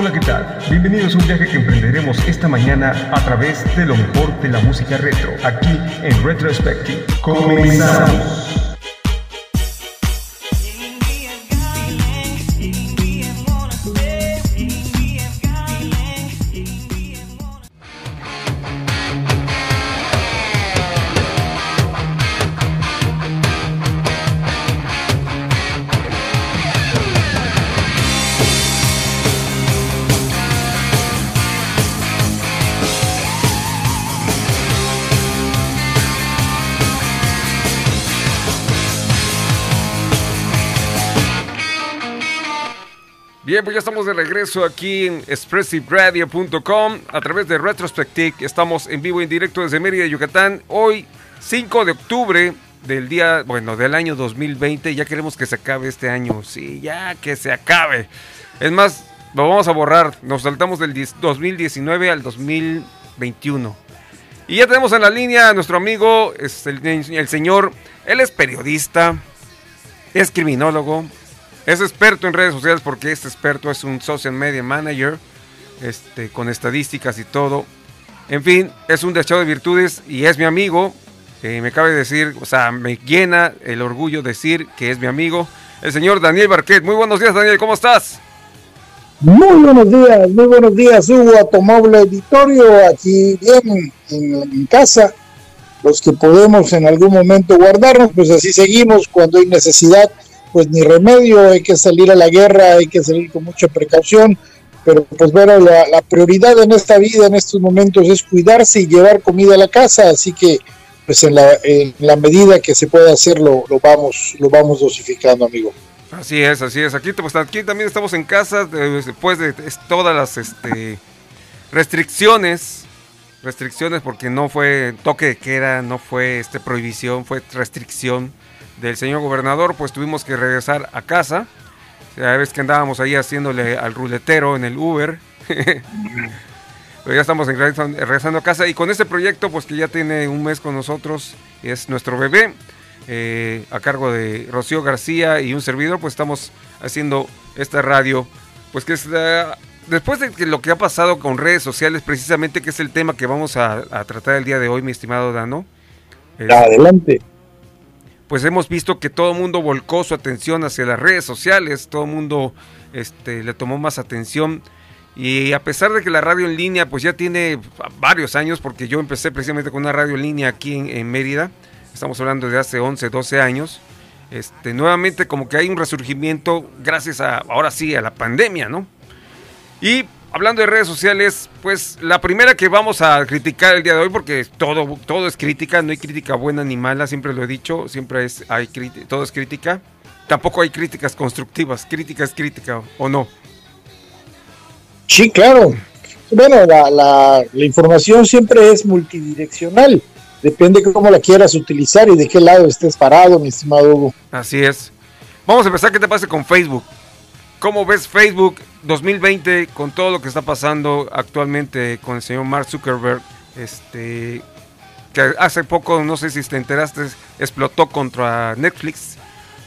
Hola, ¿qué tal? Bienvenidos a un viaje que emprenderemos esta mañana a través de lo mejor de la música retro, aquí en Retrospective. Comenzamos. Bien, pues ya estamos de regreso aquí en expressiveradio.com a través de Retrospective. Estamos en vivo en directo desde Mérida, Yucatán. Hoy, 5 de octubre del día, bueno, del año 2020. Ya queremos que se acabe este año. Sí, ya que se acabe. Es más, lo vamos a borrar. Nos saltamos del 2019 al 2021. Y ya tenemos en la línea a nuestro amigo, el, el señor, él es periodista, es criminólogo, es experto en redes sociales porque este experto es un social media manager, este, con estadísticas y todo. En fin, es un dechado de virtudes y es mi amigo. Eh, me cabe decir, o sea, me llena el orgullo decir que es mi amigo, el señor Daniel Barquet. Muy buenos días, Daniel, ¿cómo estás? Muy buenos días, muy buenos días, Hugo, a Tomable Editorio, aquí bien en casa. Los que podemos en algún momento guardarnos, pues así seguimos cuando hay necesidad pues ni remedio, hay que salir a la guerra, hay que salir con mucha precaución, pero pues bueno, la, prioridad en esta vida, en estos momentos, es cuidarse y llevar comida a la casa, así que pues en la, en la medida que se pueda hacer lo, vamos, lo vamos dosificando, amigo. Así es, así es. Aquí, pues, también estamos en casa después de todas las este, restricciones, restricciones porque no fue toque de queda, no fue este prohibición, fue restricción del señor gobernador, pues tuvimos que regresar a casa. Ya ves que andábamos ahí haciéndole al ruletero en el Uber. Pero ya estamos regresando a casa y con este proyecto, pues que ya tiene un mes con nosotros, es nuestro bebé, eh, a cargo de Rocío García y un servidor, pues estamos haciendo esta radio, pues que es después de lo que ha pasado con redes sociales, precisamente que es el tema que vamos a, tratar el día de hoy, mi estimado Dano. Adelante pues hemos visto que todo el mundo volcó su atención hacia las redes sociales, todo el mundo este, le tomó más atención. Y a pesar de que la radio en línea pues ya tiene varios años, porque yo empecé precisamente con una radio en línea aquí en, Mérida, estamos hablando de hace 11, 12 años, este, nuevamente como que hay un resurgimiento gracias a, ahora sí, a la pandemia, ¿no? Y hablando de redes sociales, pues la primera que vamos a criticar el día de hoy, porque todo, todo es crítica, no hay crítica buena ni mala, siempre lo he dicho, siempre es, hay todo es crítica. Tampoco hay críticas constructivas, crítica es crítica, ¿o no? Sí, claro. Bueno, la, la, la información siempre es multidireccional. Depende de cómo la quieras utilizar y de qué lado estés parado, mi estimado Hugo. Así es. Vamos a empezar, ¿qué te pasa con Facebook? ¿Cómo ves Facebook 2020 con todo lo que está pasando actualmente con el señor Mark Zuckerberg? Este, que hace poco, no sé si te enteraste, explotó contra Netflix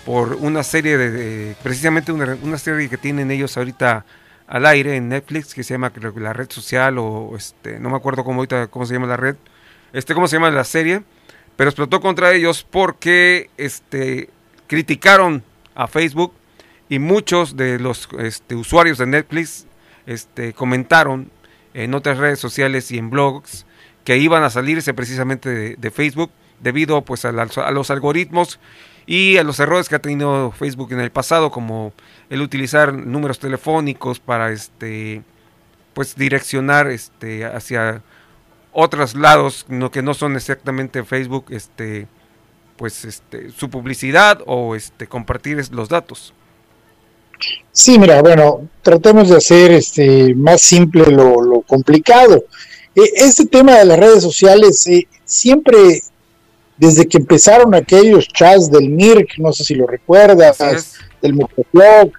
por una serie de, precisamente una, serie que tienen ellos ahorita al aire en Netflix que se llama la red social o este, no me acuerdo cómo ahorita cómo se llama la red, este, cómo se llama la serie, pero explotó contra ellos porque este, criticaron a Facebook y muchos de los este, usuarios de Netflix este, comentaron en otras redes sociales y en blogs que iban a salirse precisamente de, Facebook debido pues a, los algoritmos y a los errores que ha tenido Facebook en el pasado como el utilizar números telefónicos para este pues direccionar este hacia otros lados no, que no son exactamente Facebook este pues este su publicidad o este compartir los datos Sí, mira, bueno, tratemos de hacer este más simple lo, complicado. E, este tema de las redes sociales, eh, siempre desde que empezaron aquellos chats del MIRC, no sé si lo recuerdas, del Motoblog,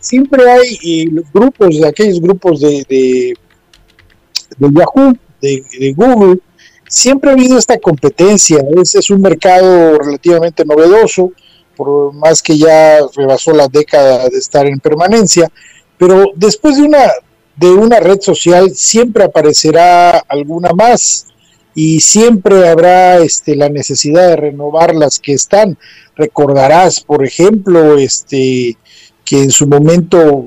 siempre hay grupos, de aquellos grupos de, de, Yahoo, de, Google, siempre ha habido esta competencia, es un mercado relativamente novedoso, por más que ya rebasó la década de estar en permanencia, pero después de una de una red social siempre aparecerá alguna más y siempre habrá este, la necesidad de renovar las que están. Recordarás, por ejemplo, este, que en su momento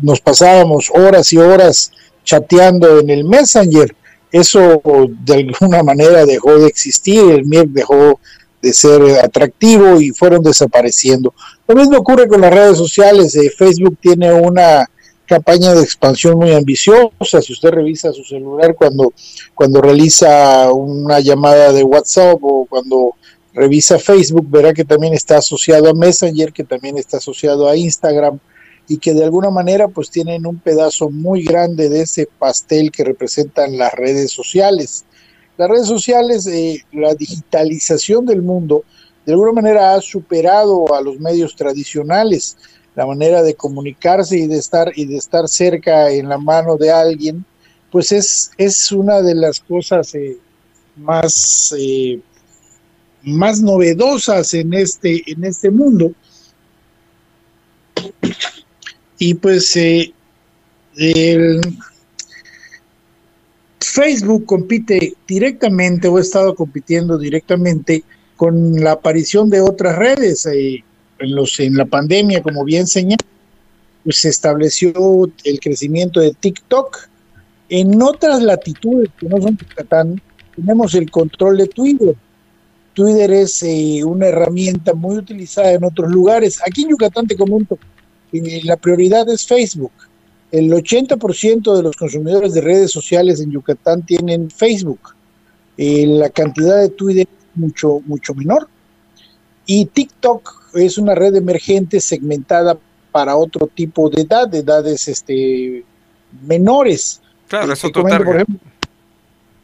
nos pasábamos horas y horas chateando en el Messenger. Eso de alguna manera dejó de existir, el MIR dejó de ser atractivo y fueron desapareciendo. Lo mismo ocurre con las redes sociales. Eh, Facebook tiene una campaña de expansión muy ambiciosa. Si usted revisa su celular cuando, cuando realiza una llamada de WhatsApp o cuando revisa Facebook, verá que también está asociado a Messenger, que también está asociado a Instagram y que de alguna manera pues tienen un pedazo muy grande de ese pastel que representan las redes sociales. Las redes sociales, eh, la digitalización del mundo, de alguna manera ha superado a los medios tradicionales, la manera de comunicarse y de estar y de estar cerca en la mano de alguien, pues es, es una de las cosas eh, más, eh, más novedosas en este, en este mundo. Y pues eh, Facebook compite directamente o ha estado compitiendo directamente con la aparición de otras redes. Eh, en, los, en la pandemia, como bien señala, pues se estableció el crecimiento de TikTok. En otras latitudes que no son Yucatán, tenemos el control de Twitter. Twitter es eh, una herramienta muy utilizada en otros lugares. Aquí en Yucatán te comento, la prioridad es Facebook. El 80% de los consumidores de redes sociales en Yucatán tienen Facebook. Eh, la cantidad de Twitter es mucho, mucho menor. Y TikTok es una red emergente segmentada para otro tipo de edad, de edades este, menores. Claro, es otro target.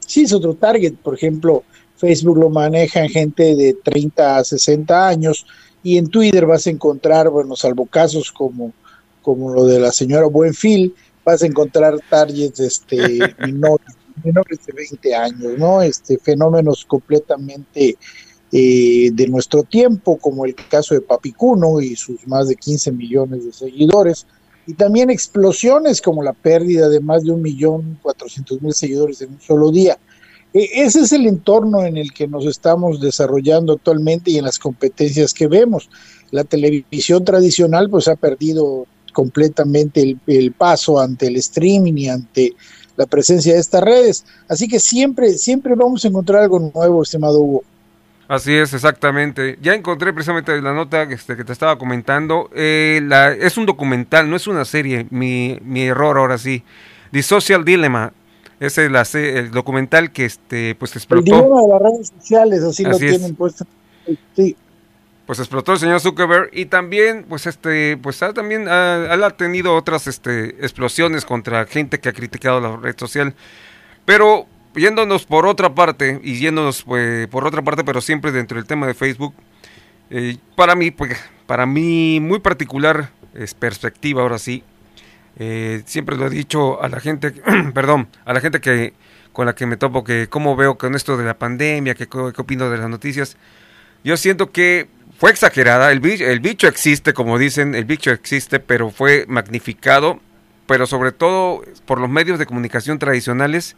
sí, es otro target. Por ejemplo, Facebook lo maneja en gente de 30 a 60 años y en Twitter vas a encontrar, bueno, salvo casos como, como lo de la señora Buenfil, vas a encontrar targets este, menores, menores de 20 años, ¿no? Este, fenómenos completamente eh, de nuestro tiempo, como el caso de Papicuno y sus más de 15 millones de seguidores, y también explosiones como la pérdida de más de un millón cuatrocientos mil seguidores en un solo día. E, ese es el entorno en el que nos estamos desarrollando actualmente y en las competencias que vemos. La televisión tradicional pues ha perdido completamente el, el, paso ante el streaming y ante la presencia de estas redes. Así que siempre, siempre vamos a encontrar algo nuevo, estimado Hugo. Así es, exactamente. Ya encontré precisamente la nota este, que te estaba comentando. Eh, la, es un documental, no es una serie. Mi, mi error ahora sí. The Social Dilemma. Ese es el documental que este pues explotó. El dilema de las redes sociales, así, lo tienen puesto. Sí. Pues explotó el señor Zuckerberg y también, pues este, pues ha también ha, ha, tenido otras este, explosiones contra gente que ha criticado la red social. Pero yéndonos por otra parte, y yéndonos pues, por otra parte, pero siempre dentro del tema de Facebook, eh, para mí, pues, para mí muy particular es perspectiva, ahora sí, eh, siempre lo he dicho a la gente, perdón, a la gente que con la que me topo, que cómo veo con esto de la pandemia, que qué opino de las noticias. Yo siento que fue exagerada, el bicho, el bicho existe, como dicen, el bicho existe, pero fue magnificado, pero sobre todo por los medios de comunicación tradicionales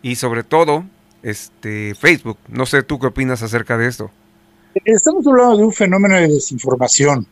y sobre todo este Facebook. No sé tú qué opinas acerca de esto. Estamos hablando de un fenómeno de desinformación.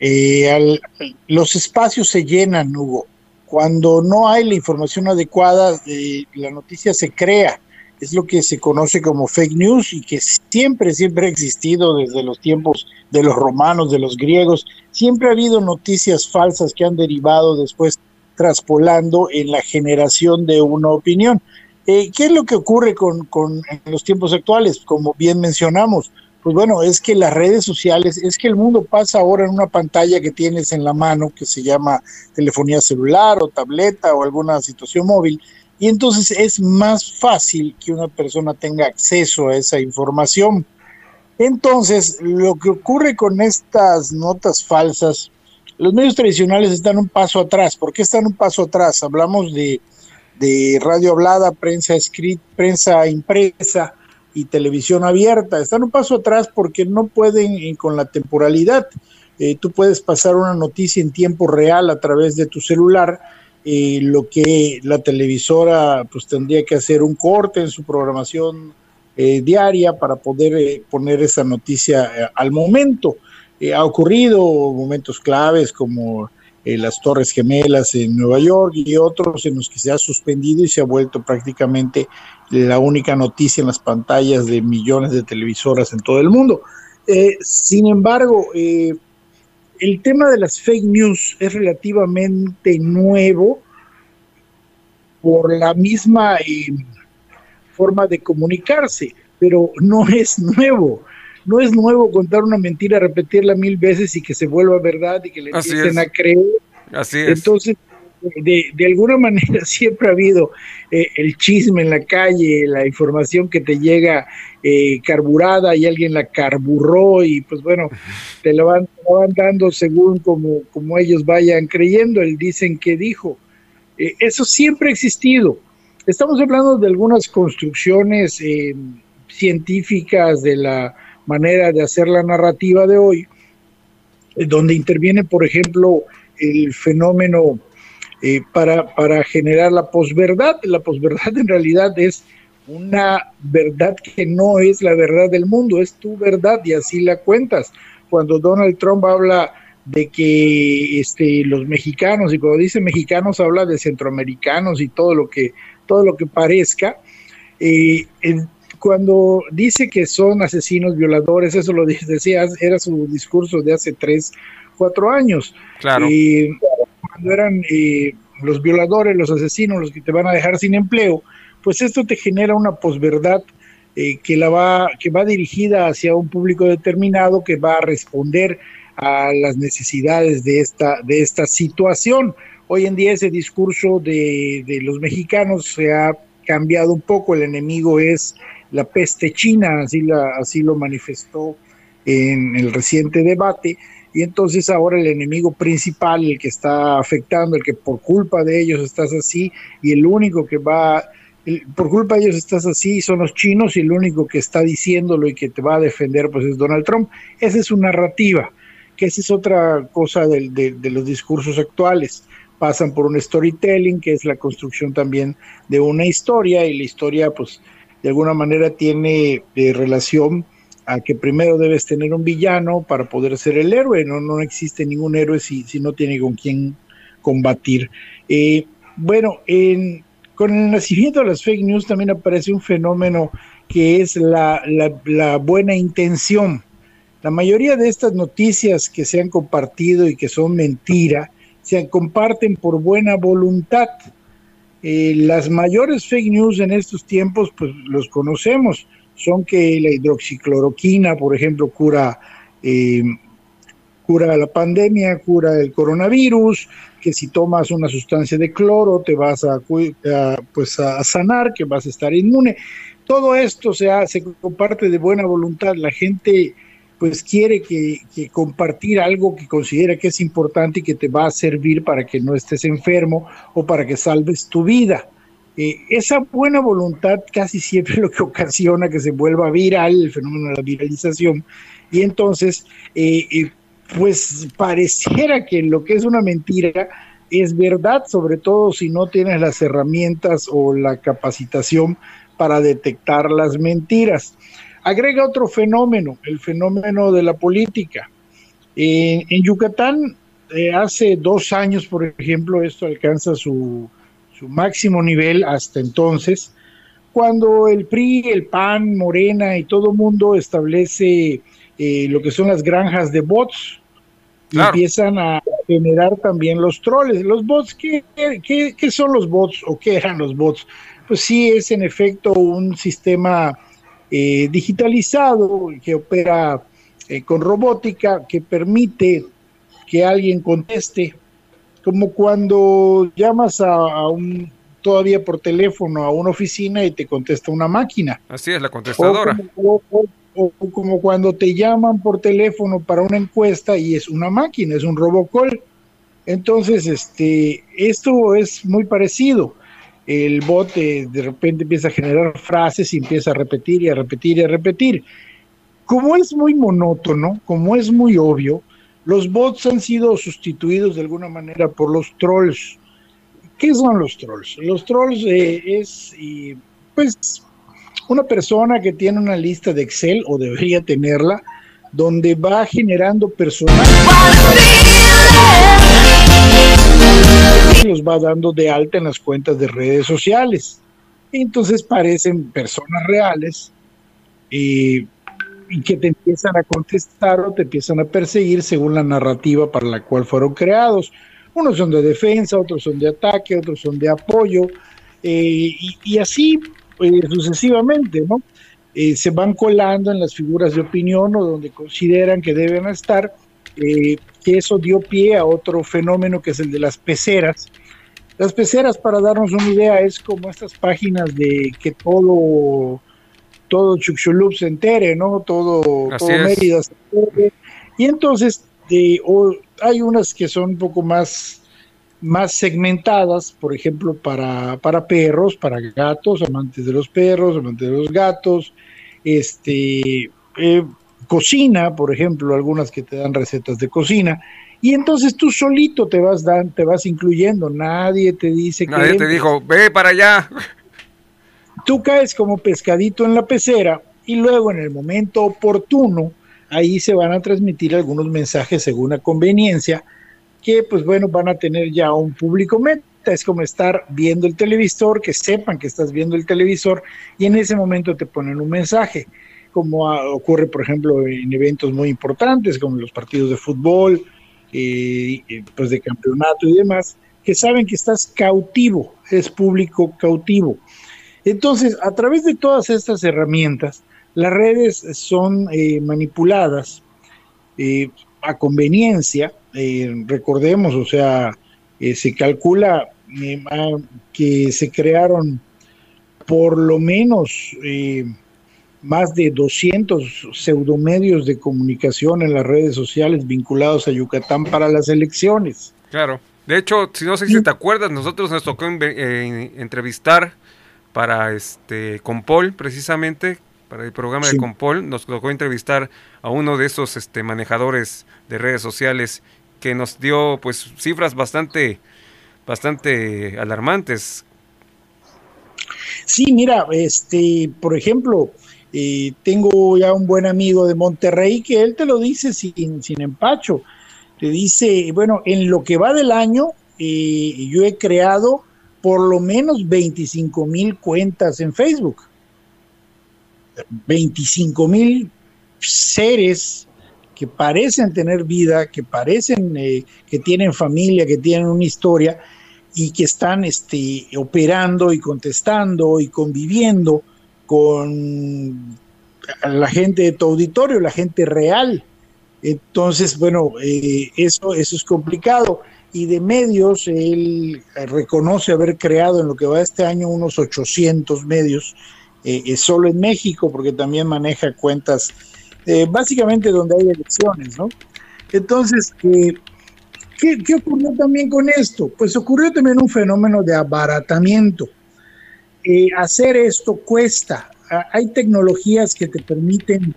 Eh, los espacios se llenan, Hugo. Cuando no hay la información adecuada, eh, la noticia se crea. Es lo que se conoce como fake news y que siempre, siempre ha existido desde los tiempos de los romanos, de los griegos. Siempre ha habido noticias falsas que han derivado después traspolando en la generación de una opinión. Eh, ¿Qué es lo que ocurre con, con los tiempos actuales? Como bien mencionamos, pues bueno, es que las redes sociales, es que el mundo pasa ahora en una pantalla que tienes en la mano que se llama telefonía celular o tableta o alguna situación móvil, y entonces es más fácil que una persona tenga acceso a esa información. Entonces, lo que ocurre con estas notas falsas, los medios tradicionales están un paso atrás. ¿Por qué están un paso atrás? Hablamos de, radio hablada, prensa escrita, prensa impresa, y televisión abierta. Están un paso atrás porque no pueden eh, con la temporalidad. Eh, tú puedes pasar una noticia en tiempo real a través de tu celular eh, lo que la televisora pues tendría que hacer un corte en su programación eh, diaria para poder eh, poner esa noticia al momento. ha ocurrido momentos claves como las Torres Gemelas en Nueva York y otros en los que se ha suspendido y se ha vuelto prácticamente la única noticia en las pantallas de millones de televisoras en todo el mundo. sin embargo, el tema de las fake news es relativamente nuevo por la misma eh, forma de comunicarse, pero no es nuevo. No es nuevo contar una mentira, repetirla mil veces y que se vuelva verdad y que le empiecen a creer. Así es. Entonces, de, de, alguna manera siempre ha habido eh, el chisme en la calle, la información que te llega eh, carburada y alguien la carburró y pues bueno, te lo van, dando según como, como ellos vayan creyendo, él dicen que dijo. Eh, eso siempre ha existido. Estamos hablando de algunas construcciones científicas de la manera de hacer la narrativa de hoy, donde interviene, por ejemplo, el fenómeno eh, para, para generar la posverdad. La posverdad en realidad es una verdad que no es la verdad del mundo, es tu verdad y así la cuentas. Cuando Donald Trump habla de que este, los mexicanos, y cuando dice mexicanos habla de centroamericanos y todo lo que, todo lo que parezca, eh, cuando dice que son asesinos violadores, eso lo decía, era su discurso de hace tres, cuatro años. Claro. Cuando eran eh, los violadores, los asesinos, los que te van a dejar sin empleo, pues esto te genera una posverdad eh, que, la va, que va dirigida hacia un público determinado que va a responder a las necesidades de esta, de esta situación. Hoy en día ese discurso de, de los mexicanos se ha cambiado un poco, el enemigo es la peste china, así, la, así lo manifestó en el reciente debate, y entonces ahora el enemigo principal, el que está afectando, el que por culpa de ellos estás así, y el único que va, por culpa de ellos estás así, son los chinos, y el único que está diciéndolo y que te va a defender, pues es Donald Trump. Esa es su narrativa, que esa es otra cosa de, de, los discursos actuales. Pasan por un storytelling, que es la construcción también de una historia, y la historia, pues, de alguna manera tiene eh, relación a que primero debes tener un villano para poder ser el héroe, no, no existe ningún héroe si, si no tiene con quién combatir. Eh, bueno, en, con el nacimiento de las fake news también aparece un fenómeno que es la, buena intención. La mayoría de estas noticias que se han compartido y que son mentira, se comparten por buena voluntad. Eh, las mayores fake news en estos tiempos, pues los conocemos son que la hidroxicloroquina, por ejemplo, cura, eh, cura la pandemia, cura el coronavirus, que si tomas una sustancia de cloro te vas a, pues a sanar, que vas a estar inmune. Todo esto se comparte de buena voluntad. La gente pues quiere que, compartir algo que considera que es importante y que te va a servir para que no estés enfermo o para que salves tu vida. Eh, esa buena voluntad casi siempre lo que ocasiona que se vuelva viral el fenómeno de la viralización y entonces eh, eh, pues pareciera que lo que es una mentira es verdad, sobre todo si no tienes las herramientas o la capacitación para detectar las mentiras. Agrega otro fenómeno, el fenómeno de la política. en Yucatán, hace dos años, por ejemplo, esto alcanza su, su máximo nivel hasta entonces, cuando el PRI, el PAN, Morena y todo mundo establece eh, lo que son las granjas de bots empiezan a generar también los troles. Los bots, ¿qué, ¿qué, son los bots o qué eran los bots? Pues sí, es en efecto un sistema eh, digitalizado que opera eh, con robótica que permite que alguien conteste como cuando llamas a, un todavía por teléfono a una oficina y te contesta una máquina. Así es, la contestadora. O como, cuando te llaman por teléfono para una encuesta y es una máquina, es un robocall. Entonces, este, esto es muy parecido. El bot de repente empieza a generar frases y empieza a repetir y a repetir y a repetir. Como es muy monótono, como es muy obvio, los bots han sido sustituidos de alguna manera por los trolls. ¿Qué son los trolls? Los trolls eh, es, pues, una persona que tiene una lista de Excel, o debería tenerla, donde va generando personajes. Y los va dando de alta en las cuentas de redes sociales. Entonces parecen personas reales y que te empiezan a contestar o te empiezan a perseguir según la narrativa para la cual fueron creados. Unos son de defensa, otros son de ataque, otros son de apoyo, eh, y, así eh, sucesivamente, ¿no? Eh, se van colando en las figuras de opinión o donde consideran que deben estar, que eso dio pie a otro fenómeno que es el de las peceras. Las peceras, para darnos una idea, es como estas páginas de que todo todo se entere, ¿no? Todo, todo Mérida se entere. Y entonces hay unas que son un poco más, más segmentadas, por ejemplo, para, para perros, para gatos, amantes de los perros, amantes de los gatos, este, eh, cocina, por ejemplo, algunas que te dan recetas de cocina. Y entonces tú solito te vas, dan, te vas incluyendo, nadie te dice que... Nadie te dijo, ve para allá. Tú caes como pescadito en la pecera y luego en el momento oportuno, ahí se van a transmitir algunos mensajes según la conveniencia, que pues bueno, van a tener ya un público meta. Es como estar viendo el televisor, que sepan que estás viendo el televisor y en ese momento te ponen un mensaje, como ocurre por ejemplo en eventos muy importantes como los partidos de fútbol, eh, pues de campeonato y demás, que saben que estás cautivo, es público cautivo. Entonces, a través de todas estas herramientas, las redes son eh, manipuladas eh, a conveniencia. Eh, recordemos, o sea, se calcula que se crearon por lo menos más de 200 pseudomedios de comunicación en las redes sociales vinculados a Yucatán para las elecciones. Claro. De hecho, si no sé si te acuerdas, nosotros nos tocó entrevistar para este Compol precisamente para el programa de Compol nos tocó entrevistar a uno de esos este manejadores de redes sociales que nos dio pues cifras bastante bastante alarmantes sí mira este por ejemplo eh, tengo ya un buen amigo de Monterrey que él te lo dice sin, sin empacho te dice bueno en lo que va del año eh, yo he creado por lo menos 25 mil cuentas en Facebook. 25 mil seres que parecen tener vida, que parecen eh, que tienen familia, que tienen una historia y que están este, operando y contestando y conviviendo con la gente de tu auditorio, la gente real. Entonces, bueno, eh, eso, eso es complicado y de medios, él reconoce haber creado en lo que va este año unos 800 medios, eh, solo en México, porque también maneja cuentas eh, básicamente donde hay elecciones, ¿no? Entonces, ¿qué, ¿qué ocurrió también con esto? Pues ocurrió también un fenómeno de abaratamiento. hacer esto cuesta. Hay tecnologías que te permiten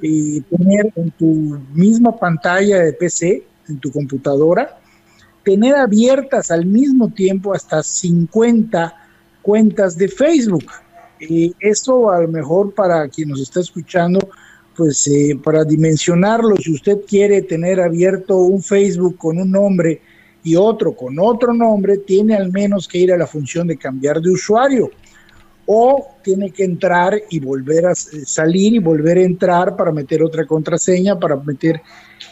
tener en tu misma pantalla de PC, en tu computadora, tener abiertas al mismo tiempo hasta 50 cuentas de Facebook. Y esto a lo mejor para quien nos está escuchando, pues eh, para dimensionarlo, si usted quiere tener abierto un Facebook con un nombre y otro con otro nombre, tiene al menos que ir a la función de cambiar de usuario o tiene que entrar y volver a salir y volver a entrar para meter otra contraseña, para meter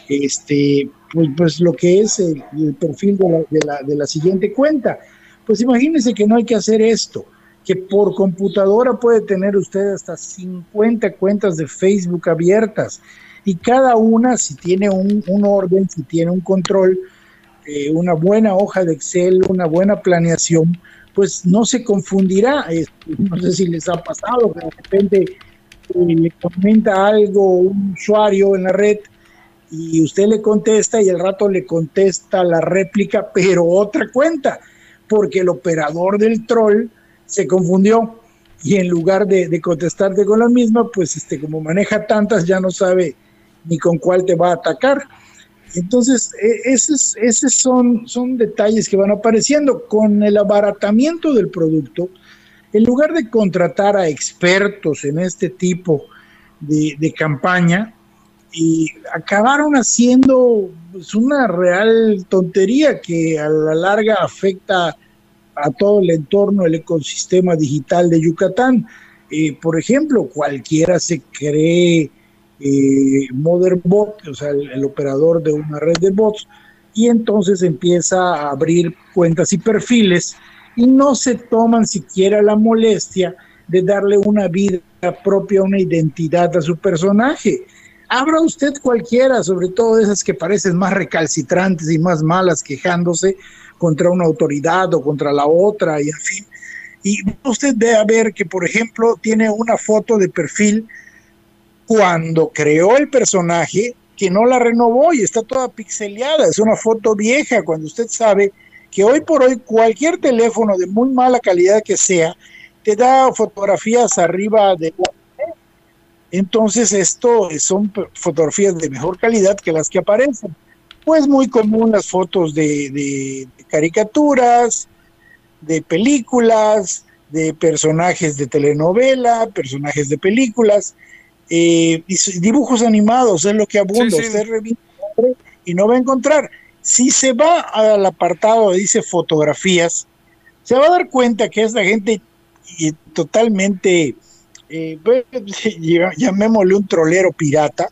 este pues, pues lo que es el, perfil de, la, de la siguiente cuenta. Pues imagínense que no hay que hacer esto, que por computadora puede tener usted hasta 50 cuentas de Facebook abiertas y cada una, si tiene un, un orden, si tiene un control, eh, una buena hoja de Excel, una buena planeación, pues no se confundirá. no sé si les ha pasado que de repente eh, le comenta algo un usuario en la red y usted le contesta y el rato le contesta la réplica, pero otra cuenta, porque el operador del troll se confundió y en lugar de, contestarte con la misma, pues este, como maneja tantas, ya no sabe ni con cuál te va a atacar. Entonces, e, esos, esos son, son detalles que van apareciendo. Con el abaratamiento del producto, en lugar de contratar a expertos en este tipo de, campaña, y acabaron haciendo pues, una real tontería que a la larga afecta a todo el entorno, el ecosistema digital de Yucatán. Eh, por ejemplo, cualquiera se cree eh, Motherbot, o sea, el, operador de una red de bots, y entonces empieza a abrir cuentas y perfiles y no se toman siquiera la molestia de darle una vida propia, una identidad a su personaje. Abra usted cualquiera, sobre todo esas que parecen más recalcitrantes y más malas, quejándose contra una autoridad o contra la otra, y fin. Y usted ve a ver que, por ejemplo, tiene una foto de perfil cuando creó el personaje que no la renovó y está toda pixeleada, es una foto vieja, cuando usted sabe que hoy por hoy cualquier teléfono de muy mala calidad que sea, te da fotografías arriba de... Entonces esto son fotografías de mejor calidad que las que aparecen. Pues muy común las fotos de, de caricaturas, de películas, de personajes de telenovela, personajes de películas, eh, dibujos animados es lo que abunda. Usted revisa y no va a encontrar. Si se va al apartado dice fotografías, se va a dar cuenta que esta gente totalmente, eh, pues, llamémosle un trolero pirata,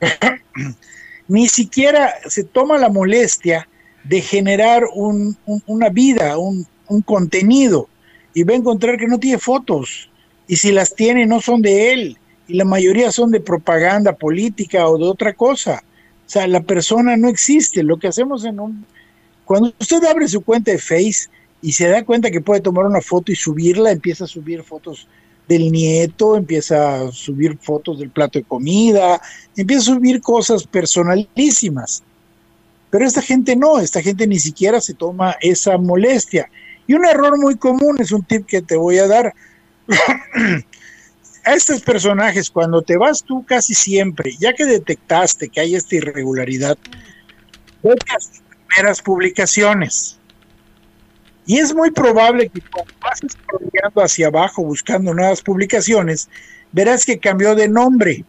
ni siquiera se toma la molestia de generar una vida, un, un contenido, y va a encontrar que no tiene fotos, y si las tiene no son de él, y la mayoría son de propaganda política o de otra cosa. O sea, la persona no existe. Lo que hacemos en un... Cuando usted abre su cuenta de Face y se da cuenta que puede tomar una foto y subirla, empieza a subir fotos del nieto, empieza a subir fotos del plato de comida, empieza a subir cosas personalísimas. Pero esta gente no, esta gente ni siquiera se toma esa molestia. Y un error muy común es un tip que te voy a dar. a estos personajes, cuando te vas tú casi siempre, ya que detectaste que hay esta irregularidad, buscas primeras publicaciones. Y es muy probable que vas scrolleando hacia abajo buscando nuevas publicaciones, verás que cambió de nombre.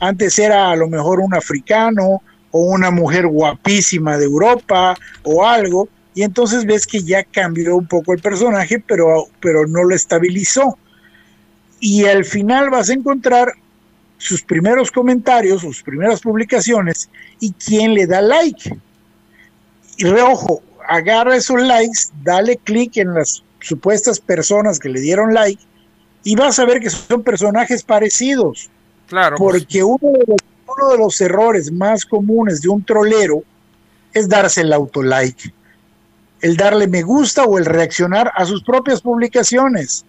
Antes era a lo mejor un africano o una mujer guapísima de Europa o algo, y entonces ves que ya cambió un poco el personaje, pero, pero no lo estabilizó y al final vas a encontrar sus primeros comentarios, sus primeras publicaciones y quién le da like. Y reojo, agarra esos likes, dale clic en las supuestas personas que le dieron like y vas a ver que son personajes parecidos. Claro. Pues. Porque uno, de los, uno de los errores más comunes de un trolero es darse el autolike, el darle me gusta o el reaccionar a sus propias publicaciones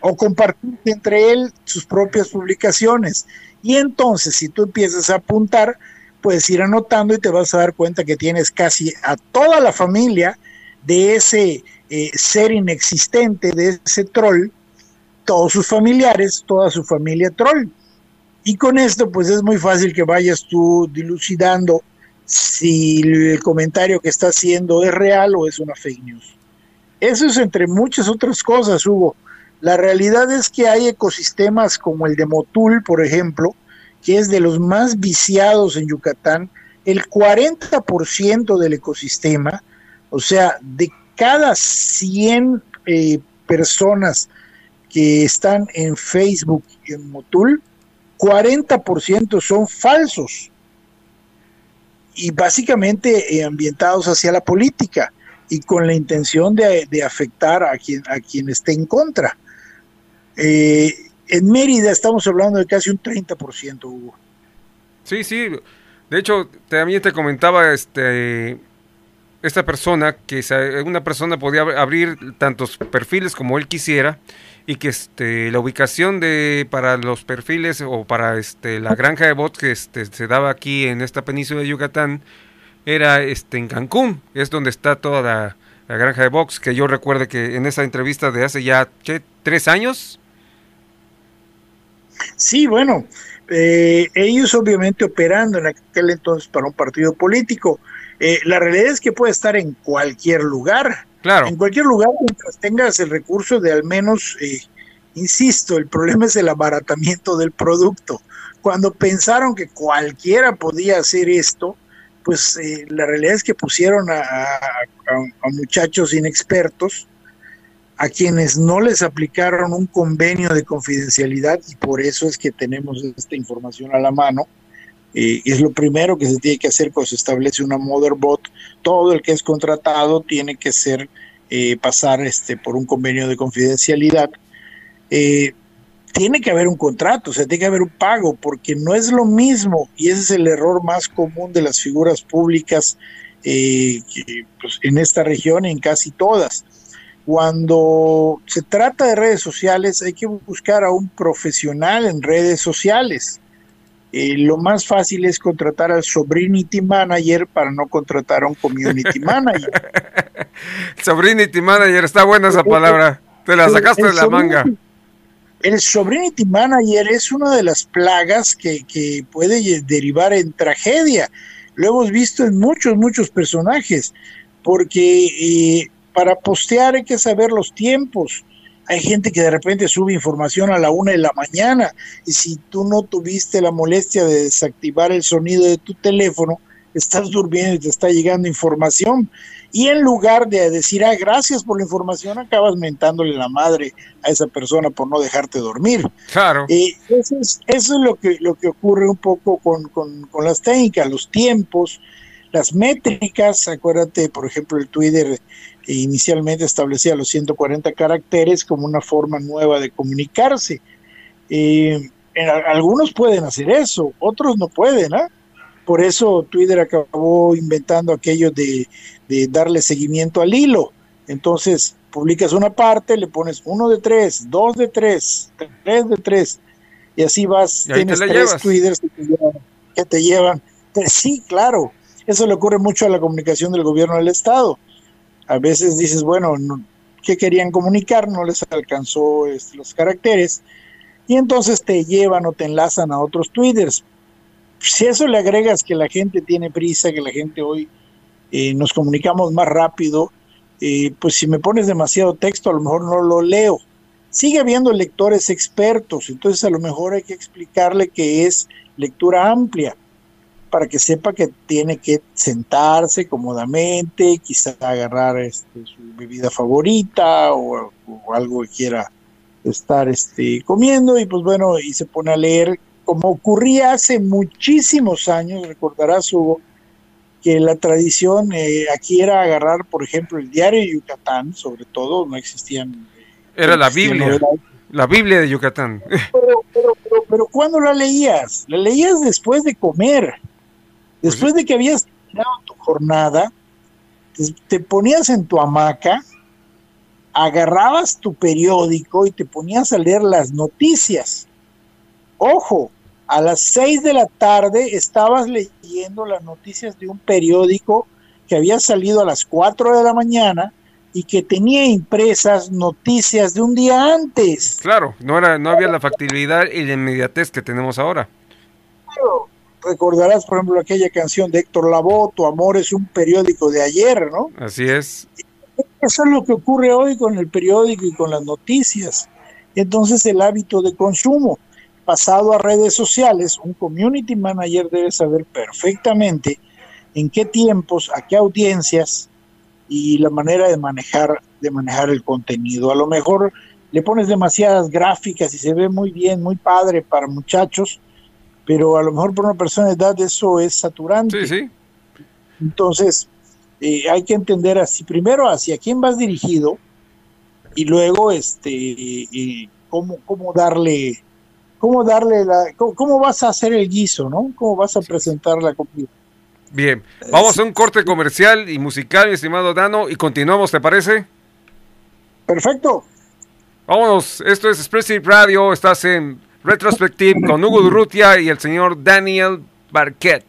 o compartir entre él sus propias publicaciones. Y entonces, si tú empiezas a apuntar, puedes ir anotando y te vas a dar cuenta que tienes casi a toda la familia de ese eh, ser inexistente, de ese troll, todos sus familiares, toda su familia troll. Y con esto, pues es muy fácil que vayas tú dilucidando si el comentario que está haciendo es real o es una fake news. Eso es entre muchas otras cosas, Hugo. La realidad es que hay ecosistemas como el de Motul, por ejemplo, que es de los más viciados en Yucatán. El 40% del ecosistema, o sea, de cada 100 eh, personas que están en Facebook en Motul, 40% son falsos y básicamente eh, ambientados hacia la política y con la intención de, afectar a quien, a quien esté en contra. Eh, en Mérida estamos hablando de casi un 30%, Hugo. Sí, sí. De hecho, también te comentaba este esta persona que una persona podía abrir tantos perfiles como él quisiera y que este la ubicación de para los perfiles o para este la granja de bots que este, se daba aquí en esta península de Yucatán era este en Cancún, es donde está toda la, granja de bots que yo recuerdo que en esa entrevista de hace ya tres años Sí, bueno, eh, ellos obviamente operando en aquel entonces para un partido político. Eh, la realidad es que puede estar en cualquier lugar. Claro. En cualquier lugar mientras tengas el recurso de al menos, eh, insisto, el problema es el abaratamiento del producto. Cuando pensaron que cualquiera podía hacer esto, pues la realidad es que pusieron a muchachos inexpertos a quienes no les aplicaron un convenio de confidencialidad y por eso es que tenemos esta información a la mano. Eh, es lo primero que se tiene que hacer cuando se establece una motherboard. Todo el que es contratado tiene que ser eh, pasar este por un convenio de confidencialidad. Eh, tiene que haber un contrato, o sea, tiene que haber un pago, porque no es lo mismo, y ese es el error más común de las figuras públicas pues, en esta región, en casi todas cuando se trata de redes sociales hay que buscar a un profesional en redes sociales. Eh, lo más fácil es contratar al Sobrinity Manager para no contratar a un Community Manager. Sobrinity Manager, está buena esa palabra. Te la sacaste de la manga. El Sobrinity Manager es una de las plagas que, que puede derivar en tragedia. Lo hemos visto en muchos, muchos personajes, porque eh, para postear hay que saber los tiempos. Hay gente que de repente sube información a la una de la mañana y si tú no tuviste la molestia de desactivar el sonido de tu teléfono, estás durmiendo y te está llegando información. Y en lugar de decir, ah, gracias por la información, acabas mentándole la madre a esa persona por no dejarte dormir. Claro. y eso, es, eso es lo que, lo que ocurre un poco con, con, con las técnicas, los tiempos, las métricas. Acuérdate, por ejemplo, el Twitter inicialmente establecía los 140 caracteres como una forma nueva de comunicarse. Eh, algunos pueden hacer eso, otros no pueden, ¿ah? Por eso Twitter acabó inventando aquello de, darle seguimiento al hilo. Entonces, publicas una parte, le pones uno de tres, dos de tres, tres de tres, y así vas, tienes tres twitters que te llevan. Sí, claro, eso le ocurre mucho a la comunicación del gobierno del Estado a veces dices, bueno, ¿qué querían comunicar? No les alcanzó este, los caracteres y entonces te llevan o te enlazan a otros twitters. Si eso le agregas que la gente tiene prisa, que la gente hoy eh, nos comunicamos más rápido, eh, pues si me pones demasiado texto a lo mejor no lo leo. Sigue habiendo lectores expertos, entonces a lo mejor hay que explicarle que es lectura amplia para que sepa que tiene que sentarse cómodamente, quizá agarrar este, su bebida favorita o, algo que quiera estar este, comiendo y pues bueno, y se pone a leer como ocurría hace muchísimos años, recordarás Hugo, que la tradición eh, aquí era agarrar, por ejemplo, el diario de Yucatán, sobre todo, no existían... Era la Biblia, la Biblia de Yucatán. Pero, pero, pero, pero ¿cuándo la leías? La leías después de comer. Pues Después de que habías terminado tu jornada, te, ponías en tu hamaca, agarrabas tu periódico y te ponías a leer las noticias. Ojo, a las seis de la tarde estabas leyendo las noticias de un periódico que había salido a las cuatro de la mañana y que tenía impresas noticias de un día antes. Claro, no era, no había la factibilidad y la inmediatez que tenemos ahora recordarás, por ejemplo, aquella canción de Héctor Lavoe, Tu amor es un periódico de ayer, ¿no? Así es. Eso es lo que ocurre hoy con el periódico y con las noticias. Entonces el hábito de consumo pasado a redes sociales, un community manager debe saber perfectamente en qué tiempos, a qué audiencias y la manera de manejar de manejar el contenido. A lo mejor le pones demasiadas gráficas y se ve muy bien, muy padre para muchachos, pero a lo mejor por una persona de edad eso es saturante. Sí, sí. Entonces, eh, hay que entender así, primero hacia quién vas dirigido y luego este cómo, cómo darle cómo darle la cómo, vas a hacer el guiso, ¿no? Cómo vas a presentar la comida. Bien, vamos a un corte comercial y musical, mi estimado Dano, y continuamos, ¿te parece? Perfecto. Vámonos, esto es Expressive Radio, estás en Retrospective con Hugo Durrutia y el señor Daniel Barquet.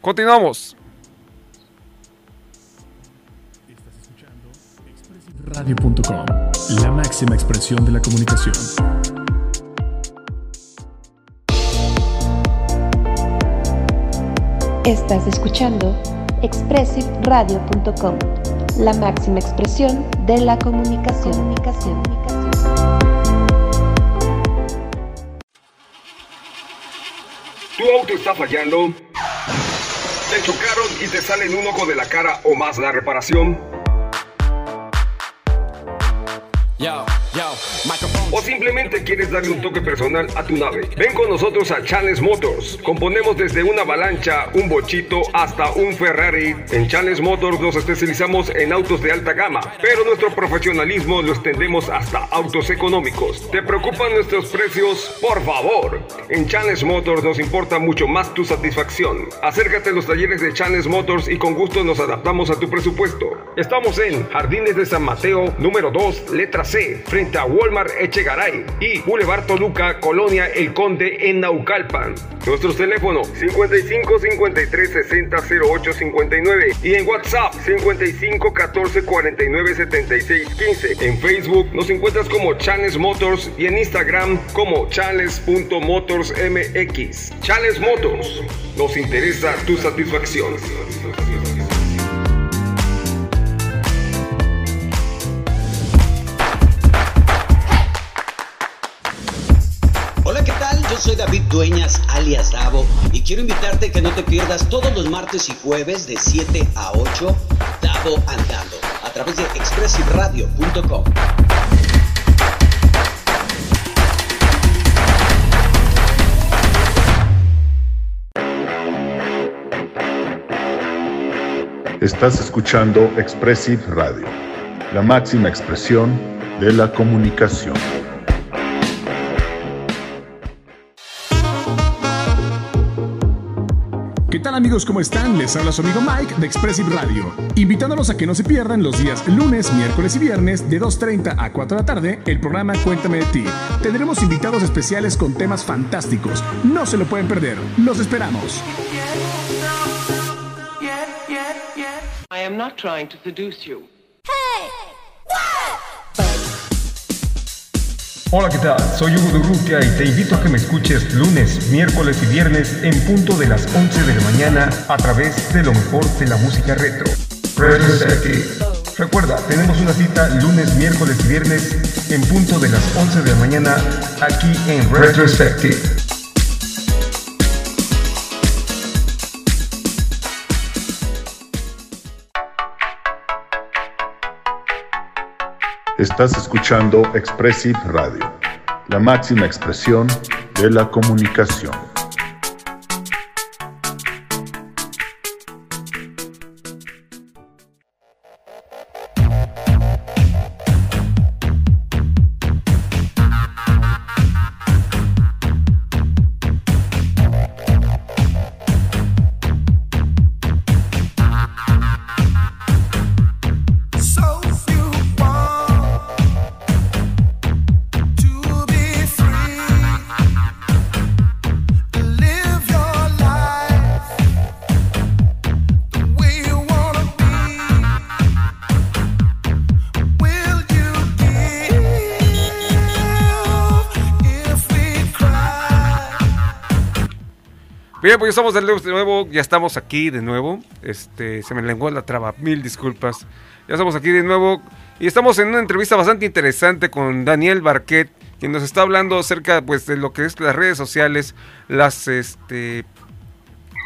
Continuamos. Estás escuchando Radio.com, la máxima expresión de la comunicación. Estás escuchando expressiveradio.com, la máxima expresión de la comunicación. comunicación. ¿Tu auto está fallando? ¿Te chocaron y te salen un ojo de la cara o más la reparación? O simplemente quieres darle un toque personal a tu nave. Ven con nosotros a Challenge Motors. Componemos desde una avalancha, un bochito hasta un Ferrari. En Challenge Motors nos especializamos en autos de alta gama, pero nuestro profesionalismo lo extendemos hasta autos económicos. ¿Te preocupan nuestros precios? Por favor. En Challenge Motors nos importa mucho más tu satisfacción. Acércate a los talleres de Challenge Motors y con gusto nos adaptamos a tu presupuesto. Estamos en Jardines de San Mateo, número 2, letra C, frente a Walmart Echegaray y Boulevard Toluca, Colonia El Conde en Naucalpan. Nuestros teléfonos 55 53 60 08 59 y en WhatsApp 55 14 49 76 15. En Facebook nos encuentras como Chanes Motors y en Instagram como chanes.motorsmx. Chanes Motors, nos interesa tu satisfacción. David Dueñas, alias Davo, y quiero invitarte que no te pierdas todos los martes y jueves de 7 a 8, Davo Andando, a través de expressiveradio.com. Estás escuchando Expressive Radio, la máxima expresión de la comunicación. Tal amigos? ¿Cómo están? Les habla su amigo Mike de Expressive Radio, invitándolos a que no se pierdan los días lunes, miércoles y viernes de 2.30 a 4 de la tarde el programa Cuéntame de ti. Tendremos invitados especiales con temas fantásticos. No se lo pueden perder. Los esperamos. I am not trying to seduce you. Hola, ¿qué tal? Soy Hugo Durrutia y te invito a que me escuches lunes, miércoles y viernes en punto de las 11 de la mañana a través de lo mejor de la música retro. Recuerda, tenemos una cita lunes, miércoles y viernes en punto de las 11 de la mañana aquí en Retrospective. Estás escuchando Expressive Radio, la máxima expresión de la comunicación. Estamos de nuevo, ya estamos aquí de nuevo. Este, se me lenguó la traba, mil disculpas. Ya estamos aquí de nuevo y estamos en una entrevista bastante interesante con Daniel Barquet, quien nos está hablando acerca pues de lo que es las redes sociales, las este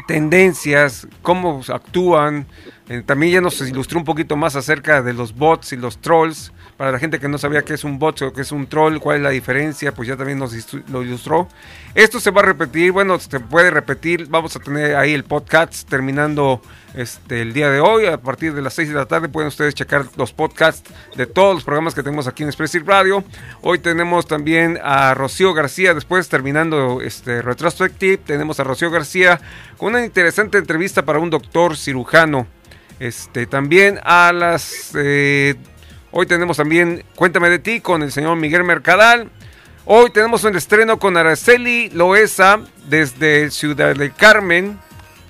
tendencias, cómo actúan. Eh, también ya nos ilustró un poquito más acerca de los bots y los trolls. Para la gente que no sabía qué es un bot o qué es un troll, cuál es la diferencia, pues ya también nos lo ilustró. Esto se va a repetir, bueno, se puede repetir. Vamos a tener ahí el podcast terminando este, el día de hoy. A partir de las 6 de la tarde pueden ustedes checar los podcasts de todos los programas que tenemos aquí en Expressive Radio. Hoy tenemos también a Rocío García, después terminando este Retrospective, tenemos a Rocío García con una interesante entrevista para un doctor cirujano. Este, también a las... eh, hoy tenemos también Cuéntame de ti con el señor Miguel Mercadal. Hoy tenemos un estreno con Araceli Loesa desde Ciudad del Carmen,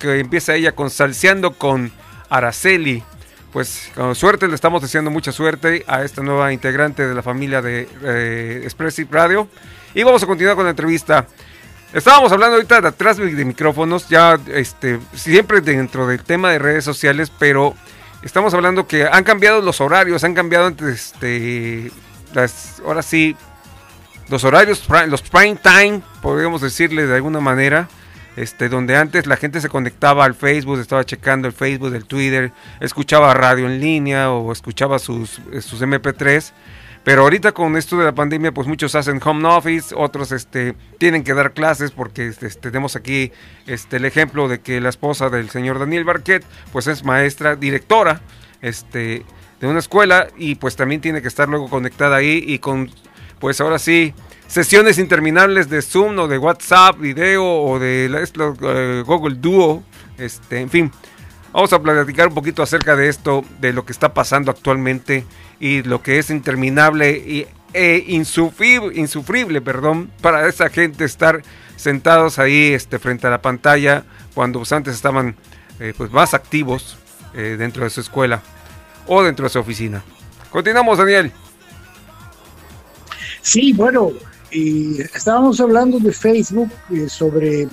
que empieza ella con Salseando con Araceli. Pues con suerte, le estamos deseando mucha suerte a esta nueva integrante de la familia de eh, Expressive Radio. Y vamos a continuar con la entrevista. Estábamos hablando ahorita de atrás de micrófonos, ya este, siempre dentro del tema de redes sociales, pero estamos hablando que han cambiado los horarios, han cambiado este, las, ahora sí, los horarios, los prime time, podríamos decirle de alguna manera, este, donde antes la gente se conectaba al Facebook, estaba checando el Facebook, el Twitter, escuchaba radio en línea o escuchaba sus, sus MP3. Pero ahorita con esto de la pandemia, pues muchos hacen home office, otros este, tienen que dar clases porque este, tenemos aquí este, el ejemplo de que la esposa del señor Daniel Barquet, pues es maestra, directora este, de una escuela y pues también tiene que estar luego conectada ahí y con, pues ahora sí, sesiones interminables de Zoom o de WhatsApp, video o de eh, Google Duo, este, en fin. Vamos a platicar un poquito acerca de esto, de lo que está pasando actualmente y lo que es interminable e insufrible, insufrible perdón, para esa gente estar sentados ahí este, frente a la pantalla cuando pues, antes estaban eh, pues, más activos eh, dentro de su escuela o dentro de su oficina. Continuamos, Daniel. Sí, bueno, y estábamos hablando de Facebook eh, sobre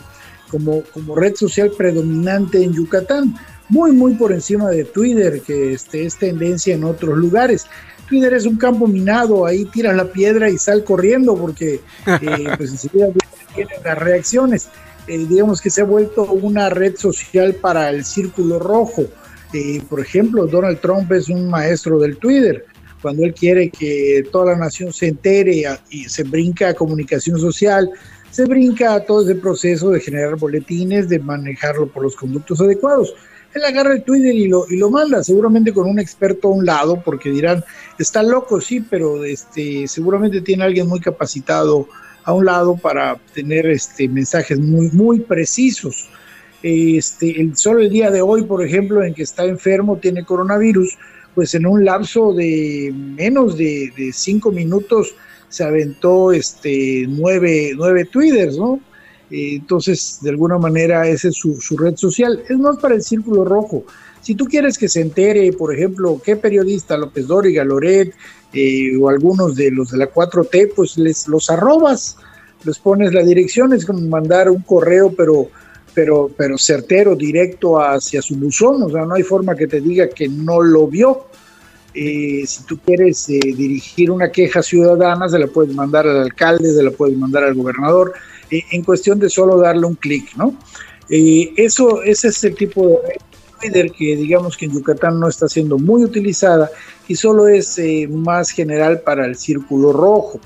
como, como red social predominante en Yucatán, muy, muy por encima de Twitter, que este, es tendencia en otros lugares. Twitter es un campo minado, ahí tiras la piedra y sal corriendo porque eh, pues enseguida vienen las reacciones. Eh, digamos que se ha vuelto una red social para el círculo rojo. Eh, por ejemplo, Donald Trump es un maestro del Twitter cuando él quiere que toda la nación se entere y se brinca a comunicación social, se brinca a todo ese proceso de generar boletines, de manejarlo por los conductos adecuados. Él agarra el Twitter y lo, y lo manda, seguramente con un experto a un lado, porque dirán, está loco, sí, pero este, seguramente tiene alguien muy capacitado a un lado para tener este, mensajes muy, muy precisos. Este, el, solo el día de hoy, por ejemplo, en que está enfermo, tiene coronavirus, pues en un lapso de menos de, de cinco minutos se aventó este, nueve, nueve twitters, ¿no? Entonces, de alguna manera, esa es su, red social. Es más para el círculo rojo. Si tú quieres que se entere, por ejemplo, qué periodista, López Dóriga, Loret, eh, o algunos de los de la 4T, pues les los arrobas, les pones la dirección, es como mandar un correo, pero pero, pero certero, directo hacia su buzón, o sea, no hay forma que te diga que no lo vio. Eh, si tú quieres eh, dirigir una queja ciudadana, se la puedes mandar al alcalde, se la puedes mandar al gobernador, en cuestión de solo darle un clic, ¿no? Eh, eso, ese es el tipo de Twitter que digamos que en Yucatán no está siendo muy utilizada y solo es eh, más general para el círculo rojo.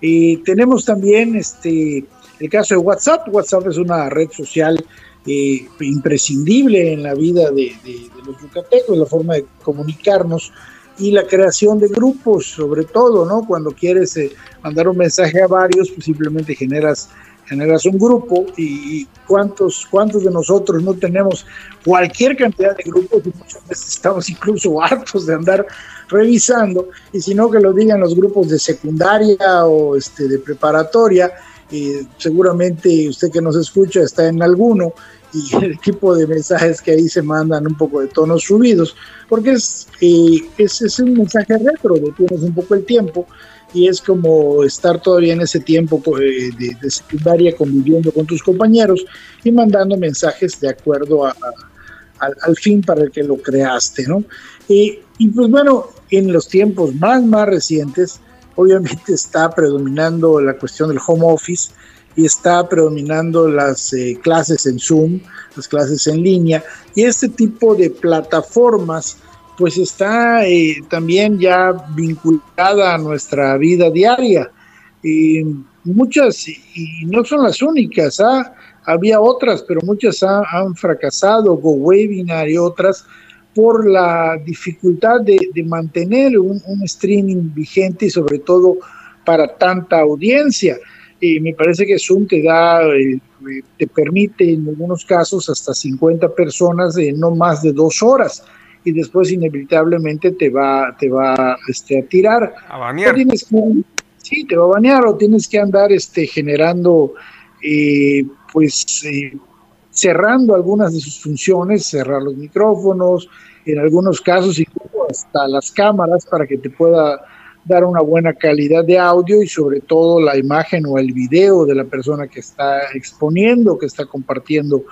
Eh, tenemos también este, el caso de WhatsApp. WhatsApp es una red social eh, imprescindible en la vida de, los yucatecos, la forma de comunicarnos y la creación de grupos, sobre todo, ¿no? Cuando quieres eh, mandar un mensaje a varios, pues simplemente generas generas un grupo y, cuántos cuántos de nosotros no tenemos cualquier cantidad de grupos y muchas veces estamos incluso hartos de andar revisando y si no que lo digan los grupos de secundaria o este de preparatoria eh, seguramente usted que nos escucha está en alguno y el tipo de mensajes que ahí se mandan un poco de tonos subidos porque es, eh, es, es un mensaje retro detienes un poco el tiempo y es como estar todavía en ese tiempo eh, de, de secundaria conviviendo con tus compañeros y mandando mensajes de acuerdo a, a- al, al fin para el que lo creaste, ¿no? Y, y pues bueno, en los tiempos más, más recientes, obviamente está predominando la cuestión del home office y está predominando las eh, clases en Zoom, las clases en línea, y este tipo de plataformas pues está eh, también ya vinculada a nuestra vida diaria. Y muchas, y no son las únicas, ¿ah? había otras, pero muchas ha- han fracasado, GoWebinar y otras, por la dificultad de, de mantener un, un streaming vigente y sobre todo para tanta audiencia. Y me parece que Zoom te da, eh, eh, te permite en algunos casos hasta 50 personas de no más de dos horas y después inevitablemente te va, te va este, a tirar. A banear. Tienes que- sí, te va a banear o tienes que andar este, generando, eh, pues, eh, cerrando algunas de sus funciones, cerrar los micrófonos, en algunos casos incluso hasta las cámaras para que te pueda dar una buena calidad de audio y sobre todo la imagen o el video de la persona que está exponiendo, que está compartiendo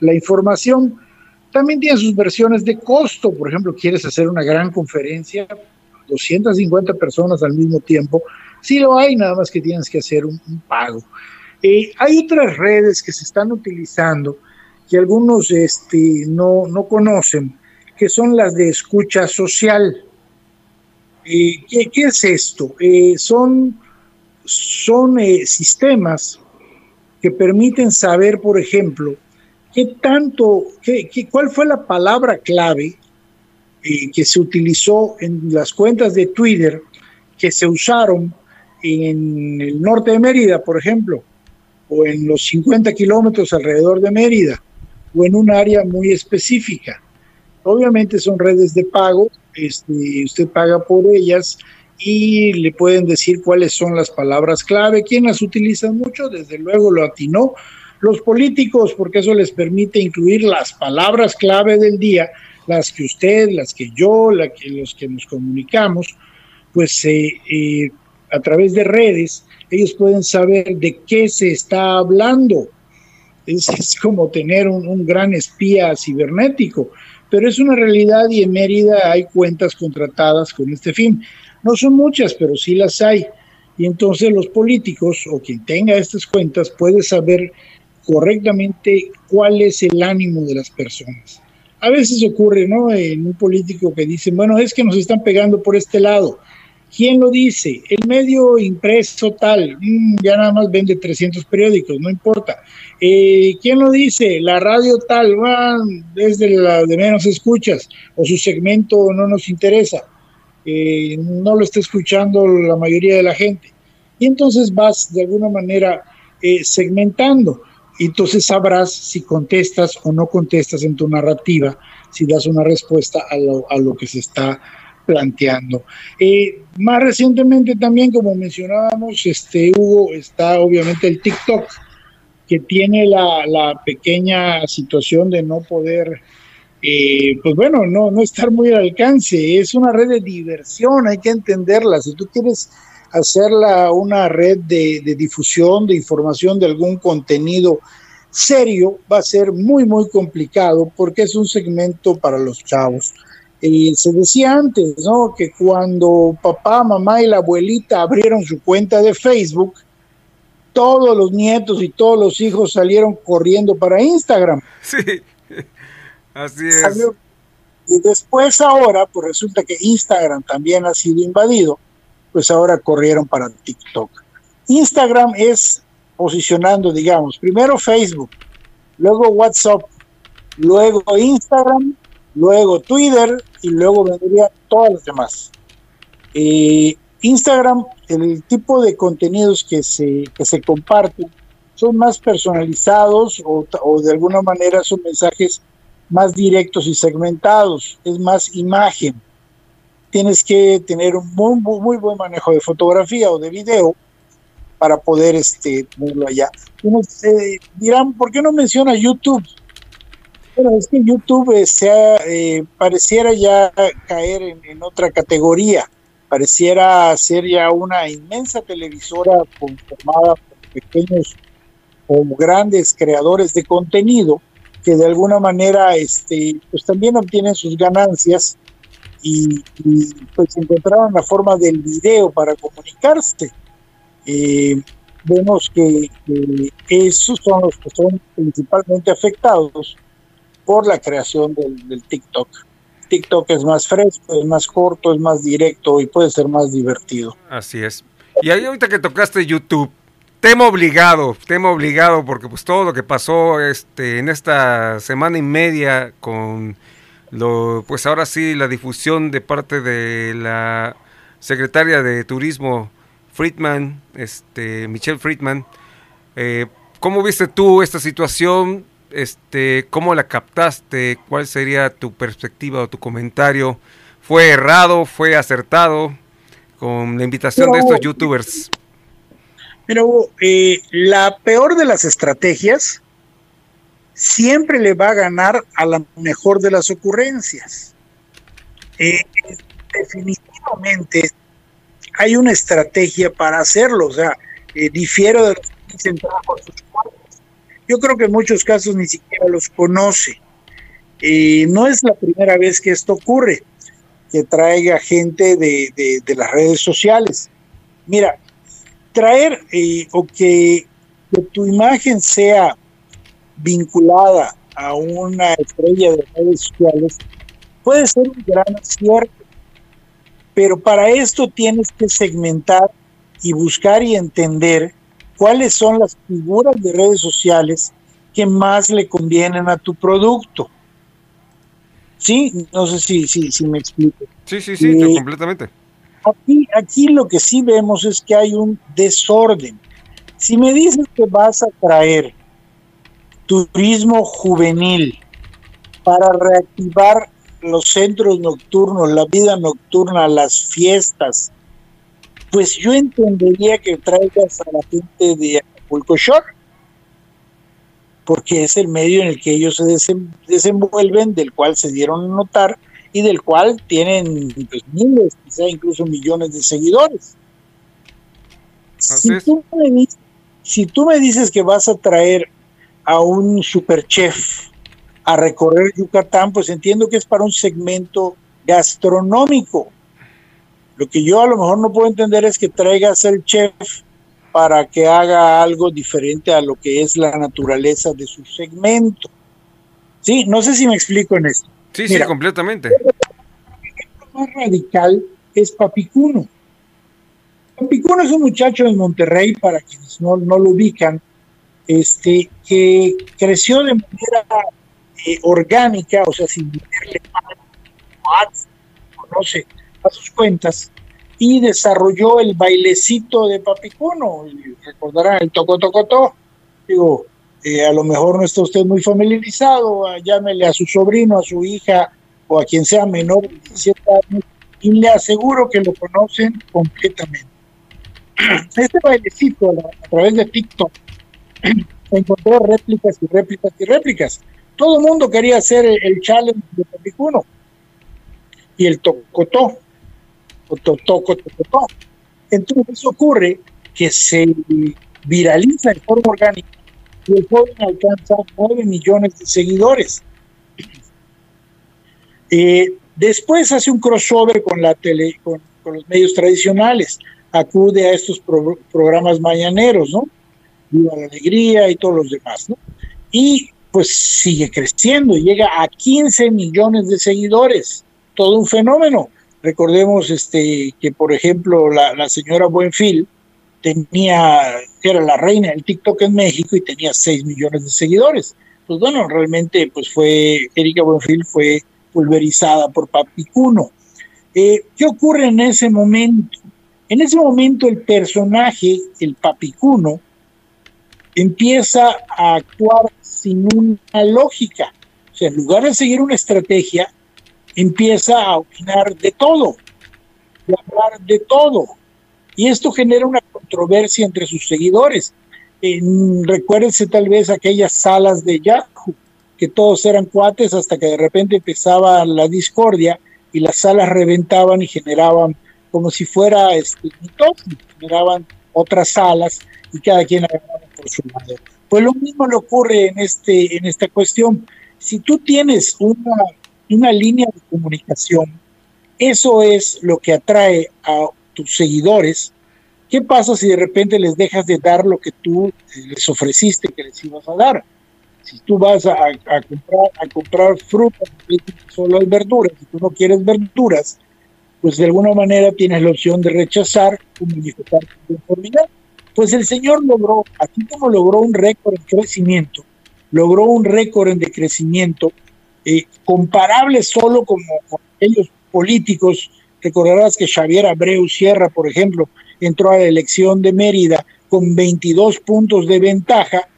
la información. También tiene sus versiones de costo, por ejemplo, quieres hacer una gran conferencia, 250 personas al mismo tiempo, sí lo hay, nada más que tienes que hacer un, pago. Eh, hay otras redes que se están utilizando que algunos este, no, no conocen, que son las de escucha social. Eh, ¿qué, es esto? Eh, son son eh, sistemas que permiten saber, por ejemplo, qué tanto, qué, qué- cuál fue la palabra clave eh, que se utilizó en las cuentas de Twitter que se usaron en el norte de Mérida, por ejemplo, o en los 50 kilómetros alrededor de Mérida, o en un área muy específica. Obviamente son redes de pago, este, usted paga por ellas y le pueden decir cuáles son las palabras clave. ¿Quién las utiliza mucho? Desde luego lo atinó los políticos, porque eso les permite incluir las palabras clave del día, las que usted, las que yo, que, los que nos comunicamos, pues eh, eh, a través de redes, ellos pueden saber de qué se está hablando. Es, como tener un gran espía cibernético, pero es una realidad y en Mérida hay cuentas contratadas con este fin. No son muchas, pero sí las hay. Y entonces los políticos o quien tenga estas cuentas puede saber correctamente cuál es el ánimo de las personas. A veces ocurre, ¿no? En un político que dice, bueno, es que nos están pegando por este lado. ¿Quién lo dice? El medio impreso tal, mm, ya nada más vende 300 periódicos, no importa. Eh, ¿Quién lo dice? La radio tal, ah, es de la de menos escuchas, o su segmento no nos interesa, eh, no lo está escuchando la mayoría de la gente. Y entonces vas de alguna manera eh, segmentando. Y entonces sabrás si contestas o no contestas en tu narrativa, si das una respuesta a lo, a lo que se está planteando. Eh, más recientemente también, como mencionábamos, este, Hugo, está obviamente el TikTok, que tiene la, pequeña situación de no poder, eh, pues bueno, no, no estar muy al alcance. Es una red de diversión, hay que entenderla. Si tú quieres hacerla una red de difusión, de información de algún contenido serio, va a ser muy, muy complicado porque es un segmento para los chavos. Y se decía antes, ¿no? Que cuando papá, mamá y la abuelita abrieron su cuenta de Facebook, todos los nietos y todos los hijos salieron corriendo para Instagram. Sí, así es. Salió- Y después ahora, pues resulta que Instagram también ha sido invadido, pues ahora corrieron para TikTok. Instagram es posicionando, digamos, primero Facebook, luego WhatsApp, luego Instagram, luego Twitter y luego vendrían todas las demás. Eh, Instagram, el tipo de contenidos que se, que se comparten son más personalizados o, o de alguna manera son mensajes más directos y segmentados, es más imagen. Tienes que tener un muy, muy buen manejo de fotografía o de video para poder este, ponerlo allá. Unos, eh, dirán, ¿por qué no menciona YouTube? Bueno, es que YouTube se ha, eh, pareciera ya caer en, otra categoría, pareciera ser ya una inmensa televisora conformada por pequeños o grandes creadores de contenido que de alguna manera este, pues también obtienen sus ganancias y, y, pues encontraron la forma del video para comunicarse. Eh, vemos que, que esos son los que son principalmente afectados por la creación del, TikTok. TikTok es más fresco, es más corto, es más directo y puede ser más divertido. Así es. Y ahí ahorita que tocaste YouTube, tema obligado, tema obligado, porque pues todo lo que pasó este, en esta semana y media con lo, pues ahora sí, la difusión de parte de la secretaria de Turismo, Friedman, este, Michelle Friedman. Eh, ¿Cómo viste tú esta situación? Este, ¿Cómo la captaste? ¿Cuál sería tu perspectiva o tu comentario? ¿Fue errado? ¿Fue acertado? Con la invitación de estos youtubers. Pero eh, la peor de las estrategias siempre le va a ganar a la mejor de las ocurrencias. Eh, definitivamente, hay una estrategia para hacerlo, o sea, eh, difiero de los que dicen "Trabajo por sus cuartos". Yo creo que en muchos casos ni siquiera los conoce. Eh, no es la primera vez que esto ocurre, que traiga gente de, de- las redes sociales. Mira, traer eh, o que, que tu imagen sea vinculada a una estrella de redes sociales puede ser un gran acierto, pero para esto tienes que segmentar y buscar y entender cuáles son las figuras de redes sociales que más le convienen a tu producto. Sí, no sé si, si, si me explico. Sí, sí, sí, Y- completamente. Aquí, aquí lo que sí vemos es que hay un desorden. Si me dices que vas a traer turismo juvenil para reactivar los centros nocturnos, la vida nocturna, las fiestas, pues yo entendería que traigas a la gente de Acapulco Shore, porque es el medio en el que ellos se desenvuelven, del cual se dieron a notar y del cual tienen pues, miles, quizá incluso millones de seguidores. Si tú, me dices, si tú me dices que vas a traer a un superchef a recorrer Yucatán, pues entiendo que es para un segmento gastronómico. Lo que yo a lo mejor no puedo entender es que traigas el chef para que haga algo diferente a lo que es la naturaleza de su segmento. Sí, no sé si me explico en esto. Sí, Mira. sí, completamente. Lo más radical es Papicuno. Papicuno es un muchacho de Monterrey, para quienes no, no lo ubican, este, que creció de manera eh, orgánica, o sea, sin meterle ads, conoce a sus cuentas, y desarrolló el bailecito de Papicuno. Recordarán el toco toco to. Digo, eh, a lo mejor no está usted muy familiarizado, llámele a su sobrino, a su hija o a quien sea menor de 17 años y le aseguro que lo conocen completamente. Este bailecito a, través de TikTok encontró réplicas y réplicas y réplicas. Todo el mundo quería hacer el, el challenge de Papicuno y el tocotó, Entonces ocurre que se viraliza de forma orgánica y el joven alcanza 9 millones de seguidores. Eh, después hace un crossover con la tele, con, los medios tradicionales, acude a estos pro- programas mañaneros, ¿no? Viva la alegría y todos los demás, ¿no? Y pues sigue creciendo, llega a 15 millones de seguidores, todo un fenómeno. Recordemos este que por ejemplo la, la señora Buenfil tenía, era la reina del TikTok en México y tenía 6 millones de seguidores. Pues bueno, realmente pues fue, Erika Buenfil fue pulverizada por Papicuno. Eh, ¿Qué ocurre en ese momento? En ese momento el personaje, el Papicuno, empieza a actuar sin una lógica. O sea, en lugar de seguir una estrategia, empieza a opinar de todo, de hablar de todo. Y esto genera una controversia entre sus seguidores. En- recuérdense tal vez aquellas salas de Yahoo, que todos eran cuates hasta que de repente empezaba la discordia y las salas reventaban y generaban como si fuera este, generaban otras salas y cada quien agarraba por su lado. Pues lo mismo le ocurre en, este, en esta cuestión. Si tú tienes una, una línea de comunicación, eso es lo que atrae a tus seguidores. ¿Qué pasa si de repente les dejas de dar lo que tú eh, les ofreciste que les ibas a dar? Si tú vas a, a comprar, a comprar fruta, solo hay verduras, si tú no quieres verduras, pues de alguna manera tienes la opción de rechazar o manifestar conformidad. Pues el Señor logró, así como logró un récord en crecimiento, logró un récord en decrecimiento eh, comparable solo como con aquellos políticos. Recordarás que Xavier Abreu Sierra, por ejemplo, entró a la elección de Mérida con 22 puntos de ventaja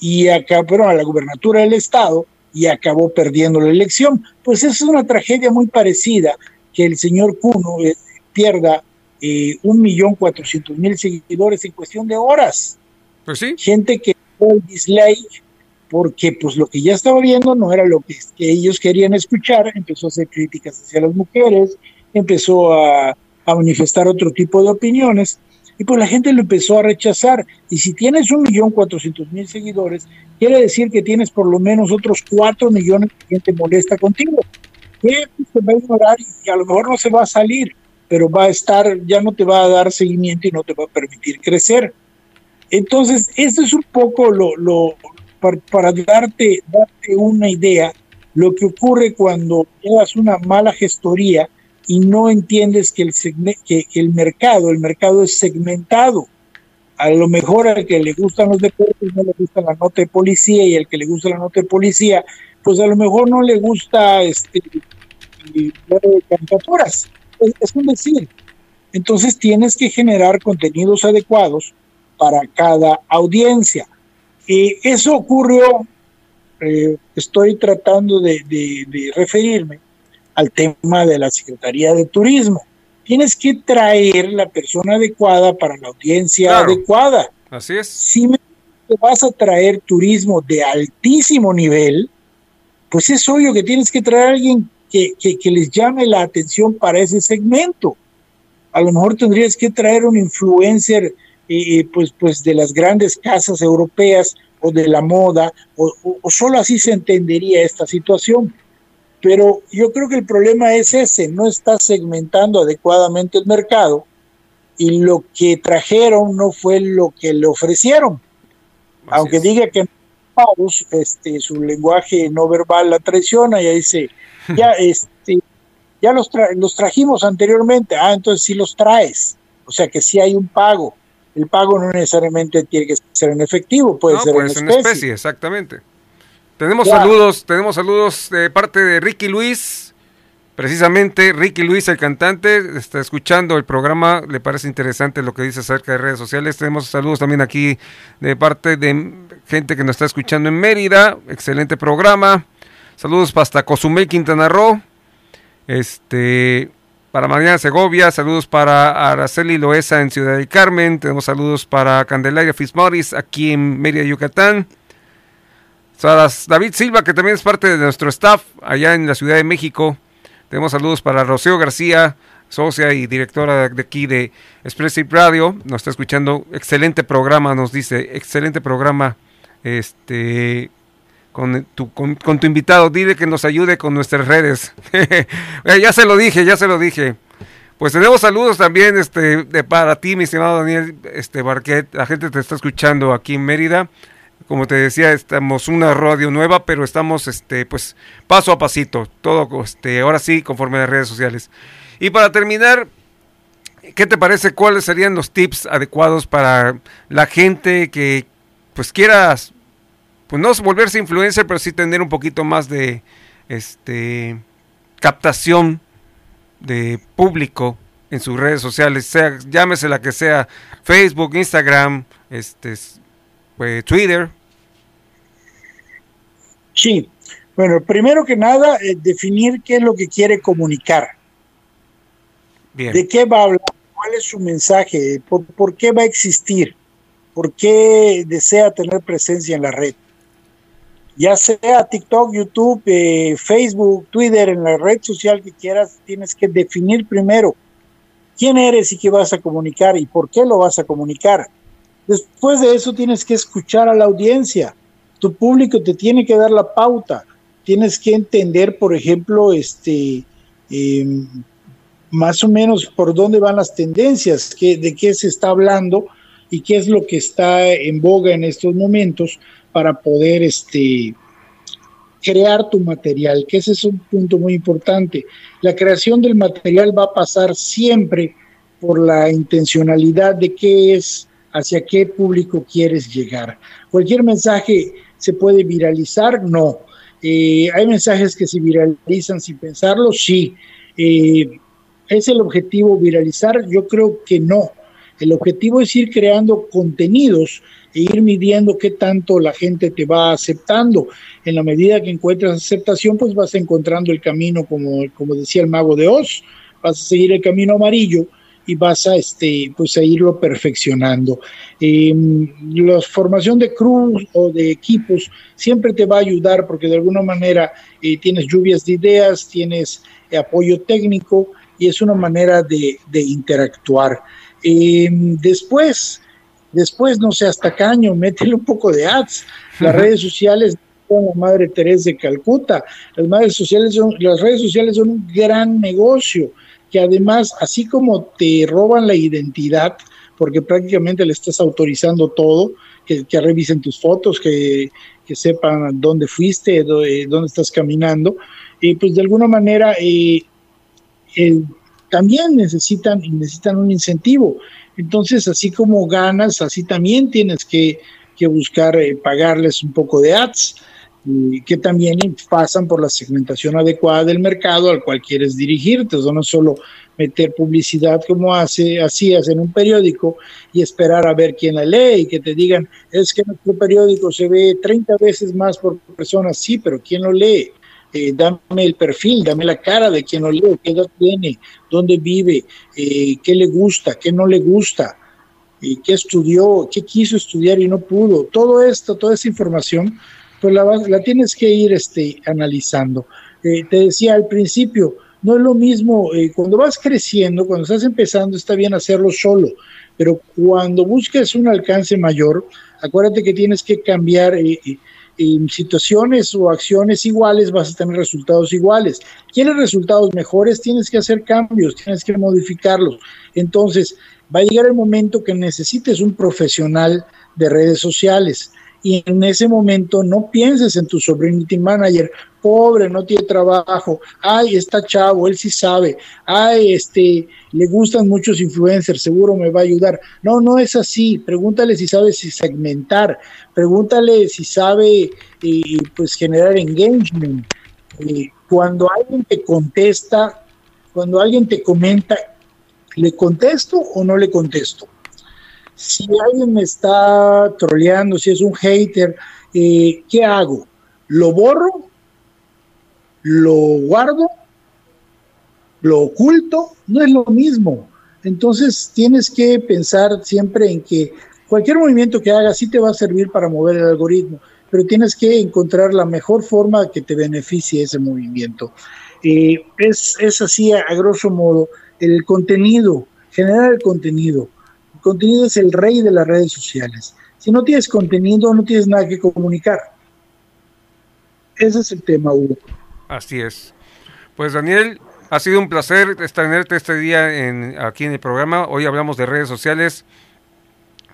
y acabó a la gubernatura del estado y acabó perdiendo la elección. Pues esa es una tragedia muy parecida que el señor Cuno eh, pierda eh, un millón cuatrocientos mil seguidores en cuestión de horas. Pues sí. Gente que el dislike porque pues lo que ya estaba viendo no era lo que, ellos querían escuchar, empezó a hacer críticas hacia las mujeres, empezó a, manifestar otro tipo de opiniones. Y pues la gente lo empezó a rechazar. Y si tienes un millón cuatrocientos mil seguidores, quiere decir que tienes por lo menos otros cuatro millones de gente molesta contigo. Que te va a ignorar y a lo mejor no se va a salir, pero va a estar, ya no te va a dar seguimiento y no te va a permitir crecer. Entonces, esto es un poco lo, lo para, darte, una idea, lo que ocurre cuando llevas una mala gestoría y no entiendes que el, mercado, el es segmentado. A lo mejor al que le gustan los deportes no le gusta la nota de policía y al que le gusta la nota de policía, pues a lo mejor no le gusta este caricaturas. Es, es un decir. Entonces tienes que generar contenidos adecuados para cada audiencia. Y eso ocurrió, eh, estoy tratando de, de- de referirme al tema de la Secretaría de Turismo. Tienes que traer la persona adecuada para la audiencia Claro. adecuada. Así es. Si me vas a traer turismo de altísimo nivel, pues es obvio que tienes que traer a alguien que, que- que les llame la atención para ese segmento. A lo mejor tendrías que traer un influencer eh, pues, pues de las grandes casas europeas o de la moda, o, o- o solo así se entendería esta situación. Pero yo creo que el problema es ese, no está segmentando adecuadamente el mercado y lo que trajeron no fue lo que le ofrecieron. Aunque es. diga que pagos, este, su lenguaje no verbal la traiciona y ahí dice, ya, este, ya los, tra- los trajimos anteriormente, ah, entonces sí los traes, o sea que sí hay un pago. El pago no necesariamente tiene que ser en efectivo, puede no, ser puede en ser especie. en especie, exactamente. Tenemos Ya. saludos, tenemos saludos de parte de Ricky Luis. Precisamente Ricky Luis, el cantante, está escuchando el programa, le parece interesante lo que dice acerca de redes sociales. Tenemos saludos también aquí de parte de gente que nos está escuchando en Mérida, excelente programa. Saludos hasta Cozumel, Quintana Roo. Este, para Mariana Segovia, saludos para Araceli Loesa en Ciudad del Carmen. Tenemos saludos para Candelaria Fismoris aquí en Mérida, Yucatán. David Silva, que también es parte de nuestro staff allá en la Ciudad de México. Tenemos saludos para Rocío García, socia y directora de aquí de Expressive Radio. Nos está escuchando. Excelente programa, nos dice. Excelente programa. Este. Con tu, con, tu invitado, dile que nos ayude con nuestras redes. Eh, ya se lo dije, ya se lo dije. Pues tenemos saludos también este, para ti, mi estimado Daniel este, Barquet. La gente te está escuchando aquí en Mérida. Como te decía, estamos una radio nueva, pero estamos este, pues, paso a pasito. Todo este, ahora sí, conforme a las redes sociales. Y para terminar, ¿qué te parece? ¿Cuáles serían los tips adecuados para la gente que pues quieras pues no volverse influencer, pero sí tener un poquito más de este captación de público en sus redes sociales, sea llámese la que sea, Facebook, Instagram, este pues, Twitter. Sí, bueno, primero que nada, eh, definir qué es lo que quiere comunicar. Bien. ¿De qué va a hablar? ¿Cuál es su mensaje? ¿Por, por qué va a existir? ¿Por qué desea tener presencia en la red? Ya sea TikTok, YouTube, eh, Facebook, Twitter, en la red social que quieras, tienes que definir primero quién eres y qué vas a comunicar y por qué lo vas a comunicar. Después de eso tienes que escuchar a la audiencia. Tu público te tiene que dar la pauta. Tienes que entender, por ejemplo, este, em, más o menos por dónde van las tendencias, qué, de qué se está hablando y qué es lo que está en boga en estos momentos para poder este, crear tu material, que ese es un punto muy importante. La creación del material va a pasar siempre por la intencionalidad de qué es, hacia qué público quieres llegar. Cualquier mensaje se puede viralizar, no. Eh, hay mensajes que se viralizan sin pensarlo, sí. Eh, ¿Es el objetivo viralizar? Yo creo que no. El objetivo es ir creando contenidos e ir midiendo qué tanto la gente te va aceptando. En la medida que encuentras aceptación, pues vas encontrando el camino, como, como decía el mago de Oz, vas a seguir el camino amarillo y vas a, este, pues a irlo perfeccionando. Eh, la formación de crews o de equipos siempre te va a ayudar porque de alguna manera eh, tienes lluvias de ideas, tienes eh, apoyo técnico y es una manera de, de interactuar. Eh, después, después, no sé, hasta caño, métele un poco de ads. Las redes sociales con la Madre Teresa de Calcuta. Las, madres sociales son, las redes sociales son un gran negocio que además, así como te roban la identidad, porque prácticamente le estás autorizando todo, que, que revisen tus fotos, que, que sepan dónde fuiste, eh, dónde estás caminando, y pues de alguna manera eh, eh, también necesitan, necesitan un incentivo. Entonces, así como ganas, así también tienes que, que buscar eh, pagarles un poco de ads, que también pasan por la segmentación adecuada del mercado al cual quieres dirigirte. O no solo meter publicidad como hace, hacías en un periódico y esperar a ver quién la lee y que te digan, es que nuestro periódico se ve 30 veces más por persona, sí, pero ¿quién lo lee? Eh, dame el perfil, dame la cara de quien lo lee, qué edad tiene, dónde vive, eh, qué le gusta, qué no le gusta, eh, qué estudió, qué quiso estudiar y no pudo. Todo esto, toda esa información, pues la, la tienes que ir este, analizando. Eh, te decía al principio, no es lo mismo, eh, cuando vas creciendo, cuando estás empezando, está bien hacerlo solo, pero cuando busques un alcance mayor, acuérdate que tienes que cambiar eh, en situaciones o acciones iguales vas a tener resultados iguales. ¿Quieres resultados mejores? Tienes que hacer cambios, tienes que modificarlos. Entonces, va a llegar el momento que necesites un profesional de redes sociales. Y en ese momento no pienses en tu sobrinity manager, pobre, no tiene trabajo, ay, está chavo, él sí sabe, ay, este, le gustan muchos influencers, seguro me va a ayudar. No, no es así. Pregúntale si sabe si segmentar, pregúntale si sabe eh, pues generar engagement. Eh, cuando alguien te contesta, cuando alguien te comenta, ¿le contesto o no le contesto? Si alguien me está troleando, si es un hater, eh, ¿qué hago? ¿Lo borro? ¿Lo guardo? ¿Lo oculto? No es lo mismo. Entonces tienes que pensar siempre en que cualquier movimiento que hagas sí te va a servir para mover el algoritmo, pero tienes que encontrar la mejor forma que te beneficie ese movimiento. Eh, es, es así, a, a grosso modo, el contenido, generar el contenido. Contenido es el rey de las redes sociales. Si no tienes contenido, no tienes nada que comunicar. Ese es el tema, Hugo. Así es. Pues Daniel, ha sido un placer tenerte este día en, aquí en el programa. Hoy hablamos de redes sociales.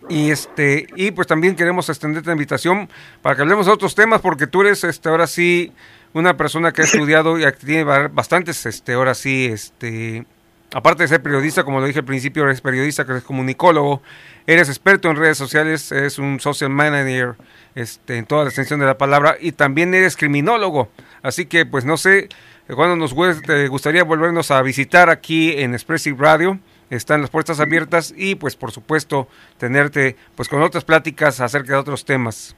Y este y pues también queremos extenderte la invitación para que hablemos de otros temas porque tú eres este ahora sí una persona que ha estudiado y tiene ba- bastantes este ahora sí este aparte de ser periodista como lo dije al principio eres periodista eres comunicólogo eres experto en redes sociales eres un social manager este en toda la extensión de la palabra y también eres criminólogo así que pues no sé cuando nos gustaría volvernos a visitar aquí en Expressive Radio están las puertas abiertas y pues por supuesto tenerte pues con otras pláticas acerca de otros temas.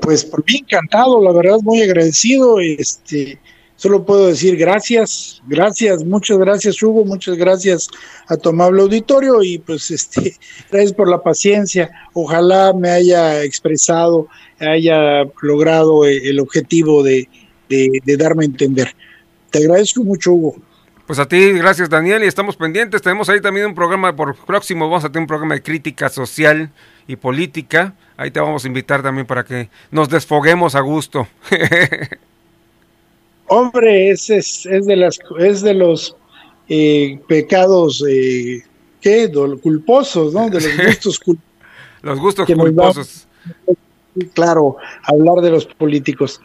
Pues por mí encantado, la verdad muy agradecido. Este, solo puedo decir gracias, gracias, muchas gracias Hugo, muchas gracias a tu amable auditorio y pues este, gracias por la paciencia. Ojalá me haya expresado, haya logrado eh, el objetivo de, de, de darme a entender. Te agradezco mucho, Hugo. Pues a ti, gracias Daniel, y estamos pendientes. Tenemos ahí también un programa por próximo, vamos a tener un programa de crítica social y política. Ahí te vamos a invitar también para que nos desfoguemos a gusto. Hombre, ese es, es de las es de los eh, pecados eh, ¿qué? Culposos, ¿no? De los gustos culposos. Los gustos Que culposos. claro, hablar de los políticos.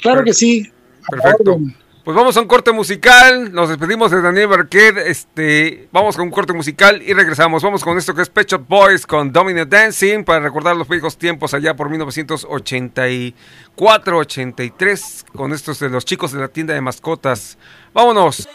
Claro que sí. Perfecto. Pues vamos a un corte musical. Nos despedimos de Daniel Barquet. Este, vamos con un corte musical y regresamos. Vamos con esto que es Pet Boys con Domino Dancing para recordar los viejos tiempos allá por 1984-83 con estos de los chicos de la tienda de mascotas. Vámonos.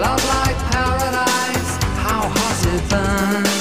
Love like paradise, how hot it burned.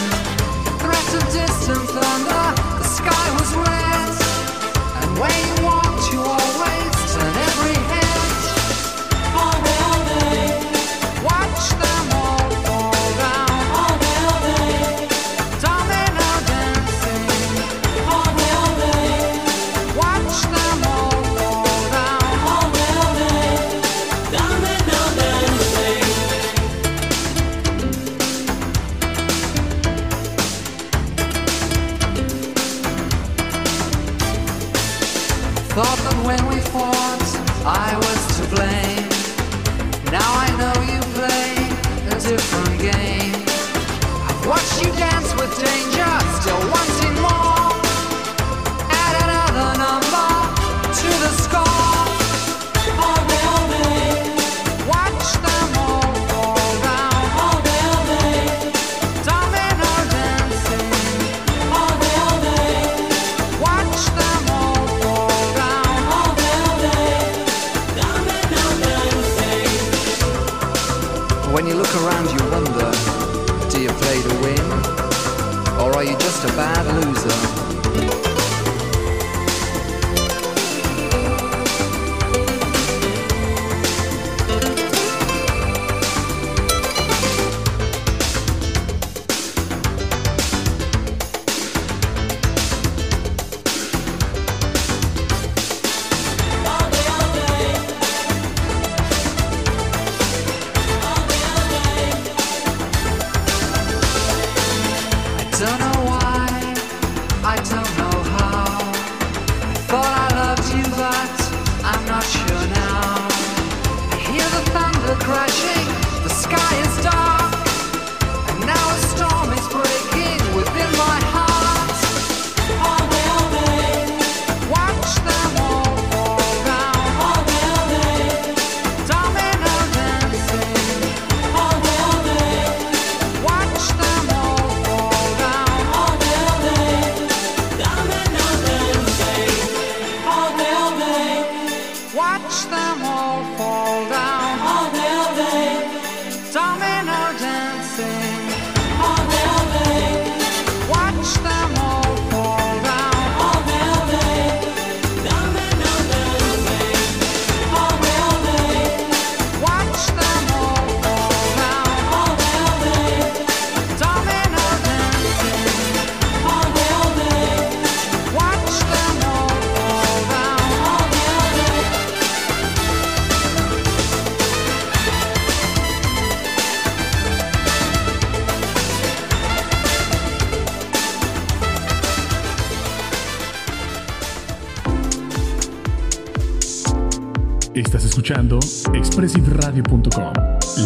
Escuchando expressiveradio.com,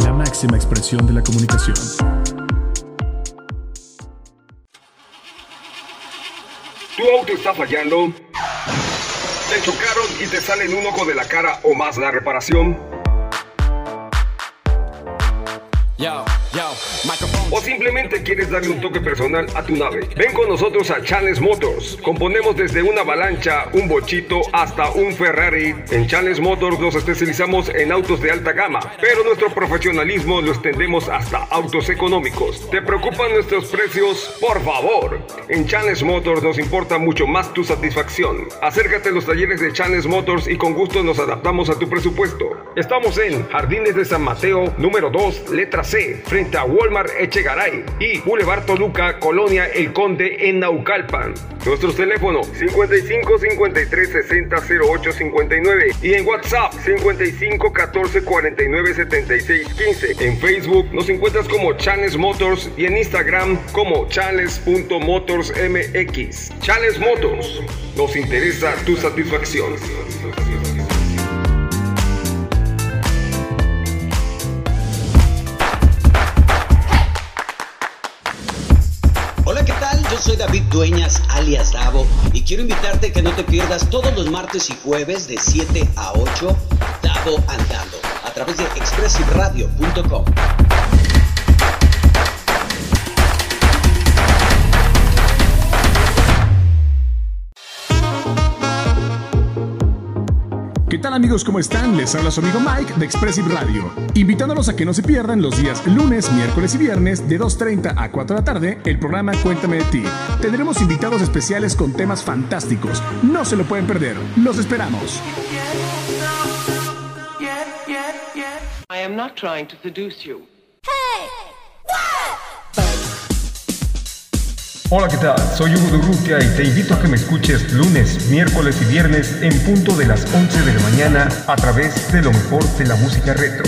la máxima expresión de la comunicación. ¿Tu auto está fallando? ¿Te chocaron y te salen un ojo de la cara o más la reparación? O simplemente quieres darle un toque personal a tu nave. Ven con nosotros a Challenge Motors. Componemos desde una avalancha, un bochito hasta un Ferrari. En Challenge Motors nos especializamos en autos de alta gama, pero nuestro profesionalismo lo extendemos hasta autos económicos. ¿Te preocupan nuestros precios? Por favor. En Challenge Motors nos importa mucho más tu satisfacción. Acércate a los talleres de Challenge Motors y con gusto nos adaptamos a tu presupuesto. Estamos en Jardines de San Mateo, número 2, letra C, frente a Walmart Echegaray y Boulevard Toluca, Colonia El Conde en Naucalpan. Nuestros teléfonos 55 53 60 08 59 y en WhatsApp 55 14 49 76 15. En Facebook nos encuentras como Chanes Motors y en Instagram como chanes.motorsmx. Chanes Motors, nos interesa tu satisfacción. Soy David Dueñas, alias Davo, y quiero invitarte que no te pierdas todos los martes y jueves de 7 a 8, Davo Andando, a través través de expressiveradio.com. tal amigos? ¿Cómo están? Les habla su amigo Mike de Expressive Radio, invitándolos a que no se pierdan los días lunes, miércoles y viernes de 2.30 a 4 de la tarde el programa Cuéntame de ti. Tendremos invitados especiales con temas fantásticos. No se lo pueden perder. Los esperamos. I am not trying to seduce you. Hola, ¿qué tal? Soy Hugo Durrutia y te invito a que me escuches lunes, miércoles y viernes en punto de las 11 de la mañana a través de lo mejor de la música retro.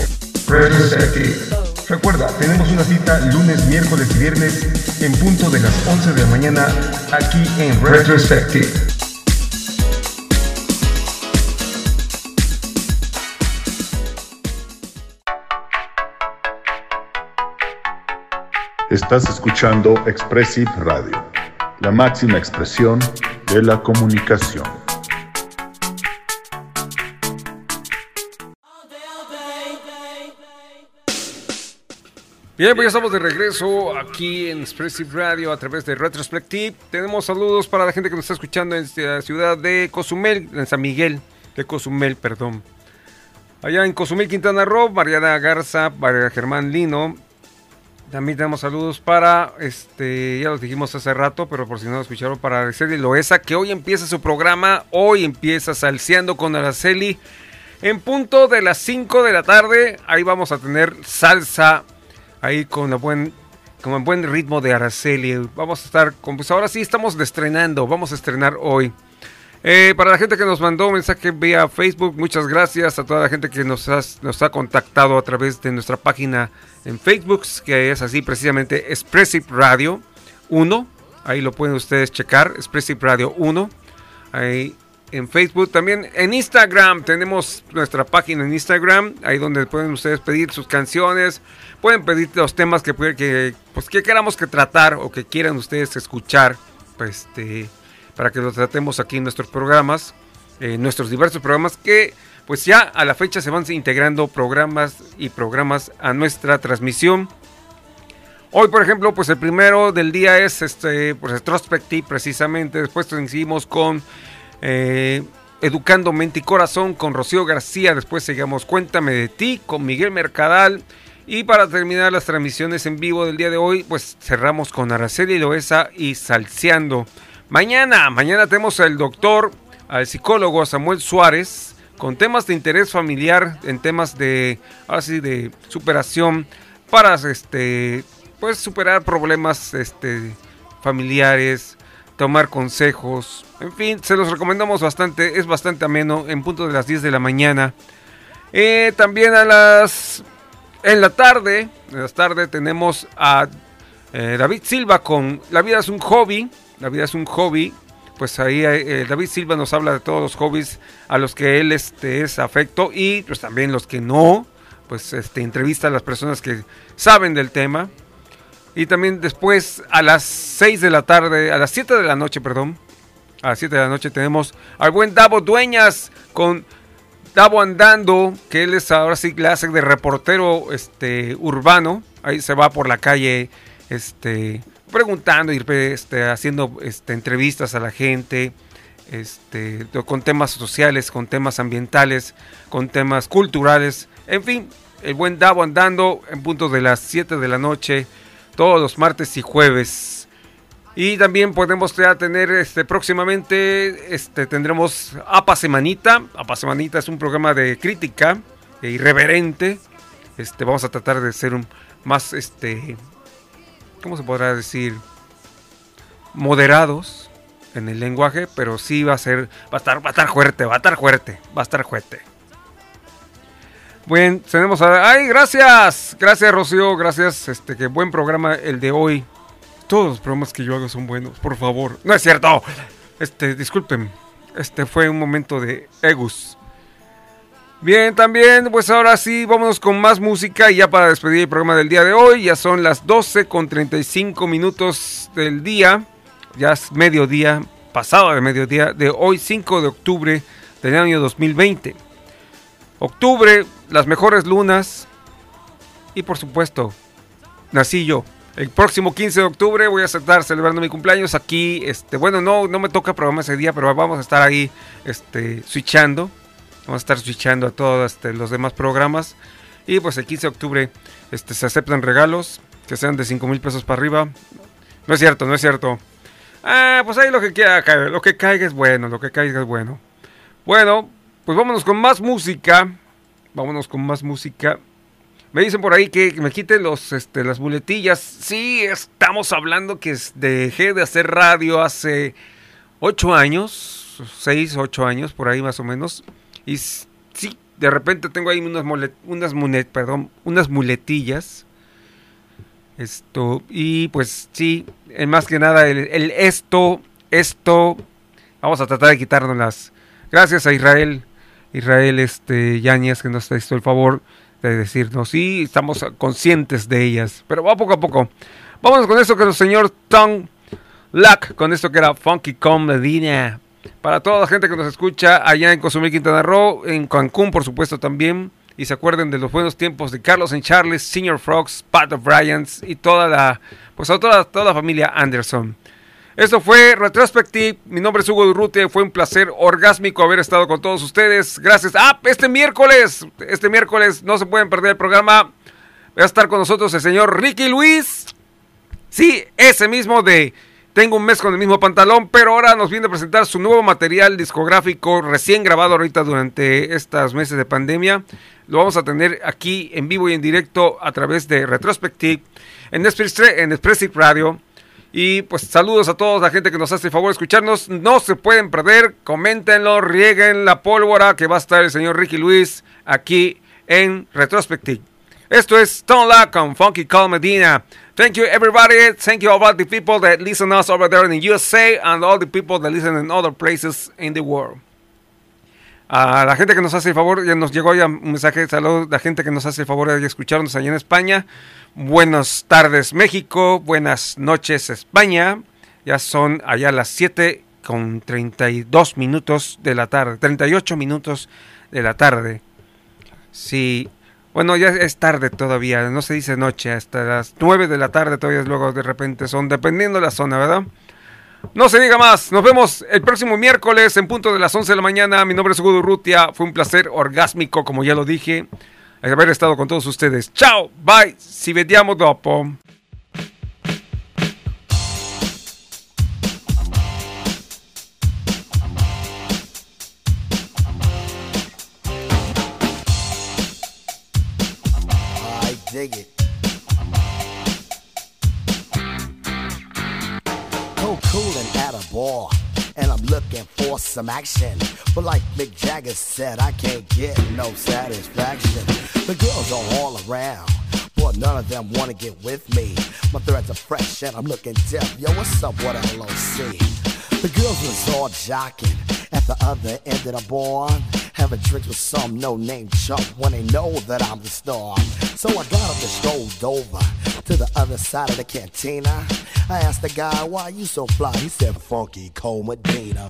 Recuerda, tenemos una cita lunes, miércoles y viernes en punto de las 11 de la mañana aquí en Retrospective. Estás escuchando Expressive Radio, la máxima expresión de la comunicación. Bien, pues ya estamos de regreso aquí en Expressive Radio a través de Retrospective. Tenemos saludos para la gente que nos está escuchando en la ciudad de Cozumel, en San Miguel de Cozumel, perdón. Allá en Cozumel, Quintana Roo, Mariana Garza, María Germán Lino. También tenemos saludos para, este, ya los dijimos hace rato, pero por si no lo escucharon, para Araceli Loesa, que hoy empieza su programa, hoy empieza Salseando con Araceli. En punto de las 5 de la tarde, ahí vamos a tener salsa ahí con el buen, con el buen ritmo de Araceli. Vamos a estar, con, pues ahora sí estamos estrenando, vamos a estrenar hoy. Eh, para la gente que nos mandó un mensaje vía Facebook, muchas gracias a toda la gente que nos, ha contactado a través de nuestra página en Facebook, que es así precisamente Expressive Radio 1. Ahí lo pueden ustedes checar, Expressive Radio 1. Ahí en Facebook. También en Instagram tenemos nuestra página en Instagram, ahí donde pueden ustedes pedir sus canciones, pueden pedir los temas que, que, pues, que queramos que tratar o que quieran ustedes escuchar, pues, este, para que los tratemos aquí en nuestros programas, en nuestros diversos programas que pues ya a la fecha se van integrando programas y programas a nuestra transmisión. Hoy, por ejemplo, pues el primero del día es este, pues Retrospective, precisamente. Después seguimos con eh, Educando Mente y Corazón con Rocío García. Después seguimos Cuéntame de ti con Miguel Mercadal. Y para terminar las transmisiones en vivo del día de hoy, pues cerramos con Araceli Loesa y Salseando. Mañana, mañana tenemos al doctor, al psicólogo Samuel Suárez, con temas de interés familiar, en temas de, así de superación para este pues superar problemas este familiares, tomar consejos, en fin, se los recomendamos bastante, es bastante ameno en punto de las 10 de la mañana. Eh, también a las en la tarde, en la tarde tenemos a eh, David Silva con La vida es un hobby, la vida es un hobby. Pues ahí eh, David Silva nos habla de todos los hobbies a los que él este, es afecto y pues también los que no, pues este, entrevista a las personas que saben del tema. Y también después a las 6 de la tarde, a las 7 de la noche, perdón, a las 7 de la noche tenemos al buen Davo Dueñas con Davo Andando, que él es ahora sí hace de reportero este, urbano. Ahí se va por la calle este, preguntando y este, haciendo este, entrevistas a la gente. Este, con temas sociales, con temas ambientales, con temas culturales. En fin, el buen Davo andando en punto de las 7 de la noche, todos los martes y jueves. Y también podemos ya tener próximamente tendremos APA Semanita. APA Semanita es un programa de crítica e irreverente. Vamos a tratar de ser más ¿cómo se podrá decir? moderados en el lenguaje, pero sí va a ser va a estar va a estar fuerte, va a estar fuerte, va a estar fuerte. Bueno, tenemos a... ¡Ay, gracias! Gracias, Rocío, gracias. Este, qué buen programa el de hoy. Todos los programas que yo hago son buenos, por favor. No es cierto. Este, disculpen. Este fue un momento de Egus. Bien, también, pues ahora sí, vámonos con más música y ya para despedir el programa del día de hoy. Ya son las 12 con 35 minutos del día. Ya es mediodía, pasado de mediodía de hoy, 5 de octubre del año 2020. Octubre, las mejores lunas. Y por supuesto, nací yo. El próximo 15 de octubre voy a estar celebrando mi cumpleaños aquí. Este, bueno, no, no me toca programa ese día, pero vamos a estar ahí este, switchando. Vamos a estar switchando a todos este, los demás programas. Y pues el 15 de octubre este, se aceptan regalos que sean de 5 mil pesos para arriba. No es cierto, no es cierto. Ah, pues ahí lo que quiera caer. Lo que caiga es bueno, lo que caiga es bueno. Bueno, pues vámonos con más música. Vámonos con más música. Me dicen por ahí que me quiten los, este, las muletillas. Sí, estamos hablando que dejé de hacer radio hace ocho años, seis, ocho años, por ahí más o menos. Y sí, de repente tengo ahí unas, mole- unas, perdón, unas muletillas. Esto, y pues sí, más que nada el, esto, esto, vamos a tratar de quitárnoslas. Gracias a Israel, Israel este, Yáñez, que nos hizo el favor de decirnos, sí, estamos conscientes de ellas, pero va poco a poco. Vámonos con esto que el señor Tom Lack, con esto que era Funky Com Medina. Para toda la gente que nos escucha allá en Cozumel, Quintana Roo, en Cancún, por supuesto, también. Y se acuerden de los buenos tiempos de Carlos en Charles, Senior Frogs, Pat of Bryans y toda la, pues a toda, toda la familia Anderson. Esto fue Retrospective. Mi nombre es Hugo Durrute. Fue un placer orgásmico haber estado con todos ustedes. Gracias. Ah, este miércoles, este miércoles no se pueden perder el programa. Va a estar con nosotros el señor Ricky Luis. Sí, ese mismo de Tengo un mes con el mismo pantalón, pero ahora nos viene a presentar su nuevo material discográfico recién grabado ahorita durante estos meses de pandemia. Lo vamos a tener aquí en vivo y en directo a través de Retrospective en Express, en Expressive Radio. Y pues saludos a toda la gente que nos hace el favor de escucharnos. No se pueden perder, coméntenlo, rieguen la pólvora que va a estar el señor Ricky Luis aquí en Retrospective. Esto es Stone Lock con Funky Call Medina. Thank you everybody. Thank you all the people that listen us over there in the USA and all the people that listen in other places in the world. A la gente que nos hace el favor, ya nos llegó ya un mensaje de salud, la gente que nos hace el favor de escucharnos allá en España. Buenas tardes México, buenas noches España. Ya son allá las 7 con 32 minutos de la tarde, 38 minutos de la tarde. Sí, bueno, ya es tarde todavía, no se dice noche, hasta las 9 de la tarde todavía luego de repente son, dependiendo de la zona, ¿verdad? No se diga más, nos vemos el próximo miércoles en punto de las 11 de la mañana. Mi nombre es Hugo fue un placer orgásmico, como ya lo dije, haber estado con todos ustedes. Chao, bye, si vediamo dopo. For some action. But like Mick Jagger said, I can't get no satisfaction. The girls are all around. But none of them wanna get with me. My threads are fresh and I'm looking deaf. Yo, what's up with LOC? The girls was all jocking at the other end of the bar. Having drinks with some no-name chump when they know that I'm the star. So I got up and strolled over to the other side of the cantina. I asked the guy, why you so fly? He said, Funky Cole Medina.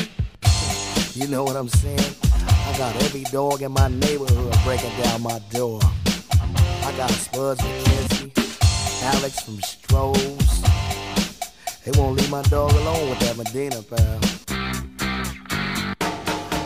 You know what I'm saying? I got every dog in my neighborhood breaking down my door. I got Spuds McKenzie, Alex from Strohs. They won't leave my dog alone with that Medina, pal.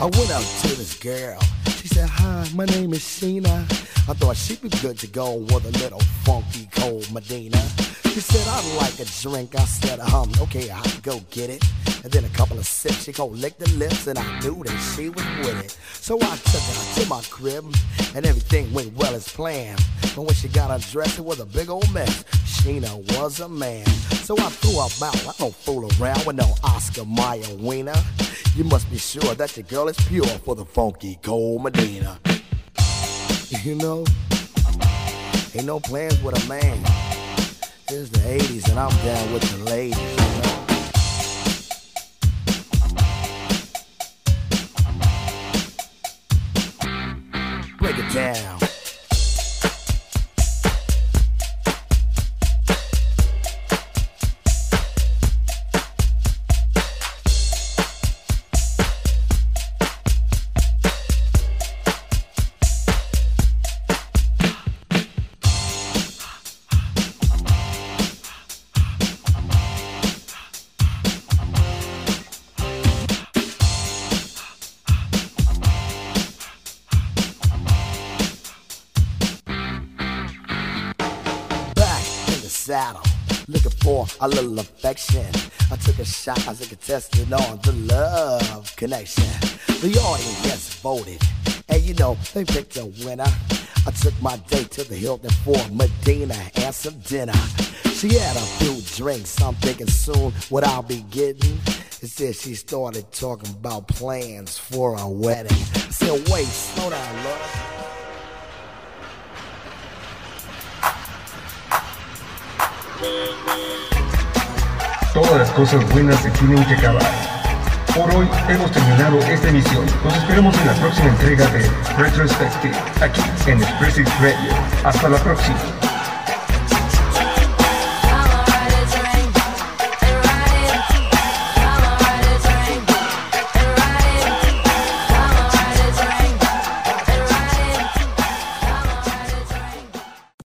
I went out to this girl. She said, Hi, my name is Sheena. I thought she'd be good to go with a little funky cold Medina. She said, I'd like a drink. I said, um, okay, I'll go get it. And then a couple of sips, she gon' lick the lips, and I knew that she was with it. So I took her to my crib, and everything went well as planned. But when she got undressed, it was a big old mess. Sheena was a man. So I threw her out. I don't fool around with no Oscar Mayer wiener. You must be sure that your girl is pure for the funky cold Medina. You know, ain't no plans with a man. It's the 80s and I'm down with the ladies, Break it down. A little affection. I took a shot as a contestant on the love connection. The audience voted, and you know they picked a winner. I took my date to the Hilton for Medina and some dinner. She had a few drinks, I'm thinking soon what I'll be getting. Instead, she started talking about plans for a wedding. I said, wait, slow down, love. Todas las cosas buenas se tienen que acabar. Por hoy hemos terminado esta emisión. Nos esperamos en la próxima entrega de Retrospective, aquí en Expressive Radio. Hasta la próxima.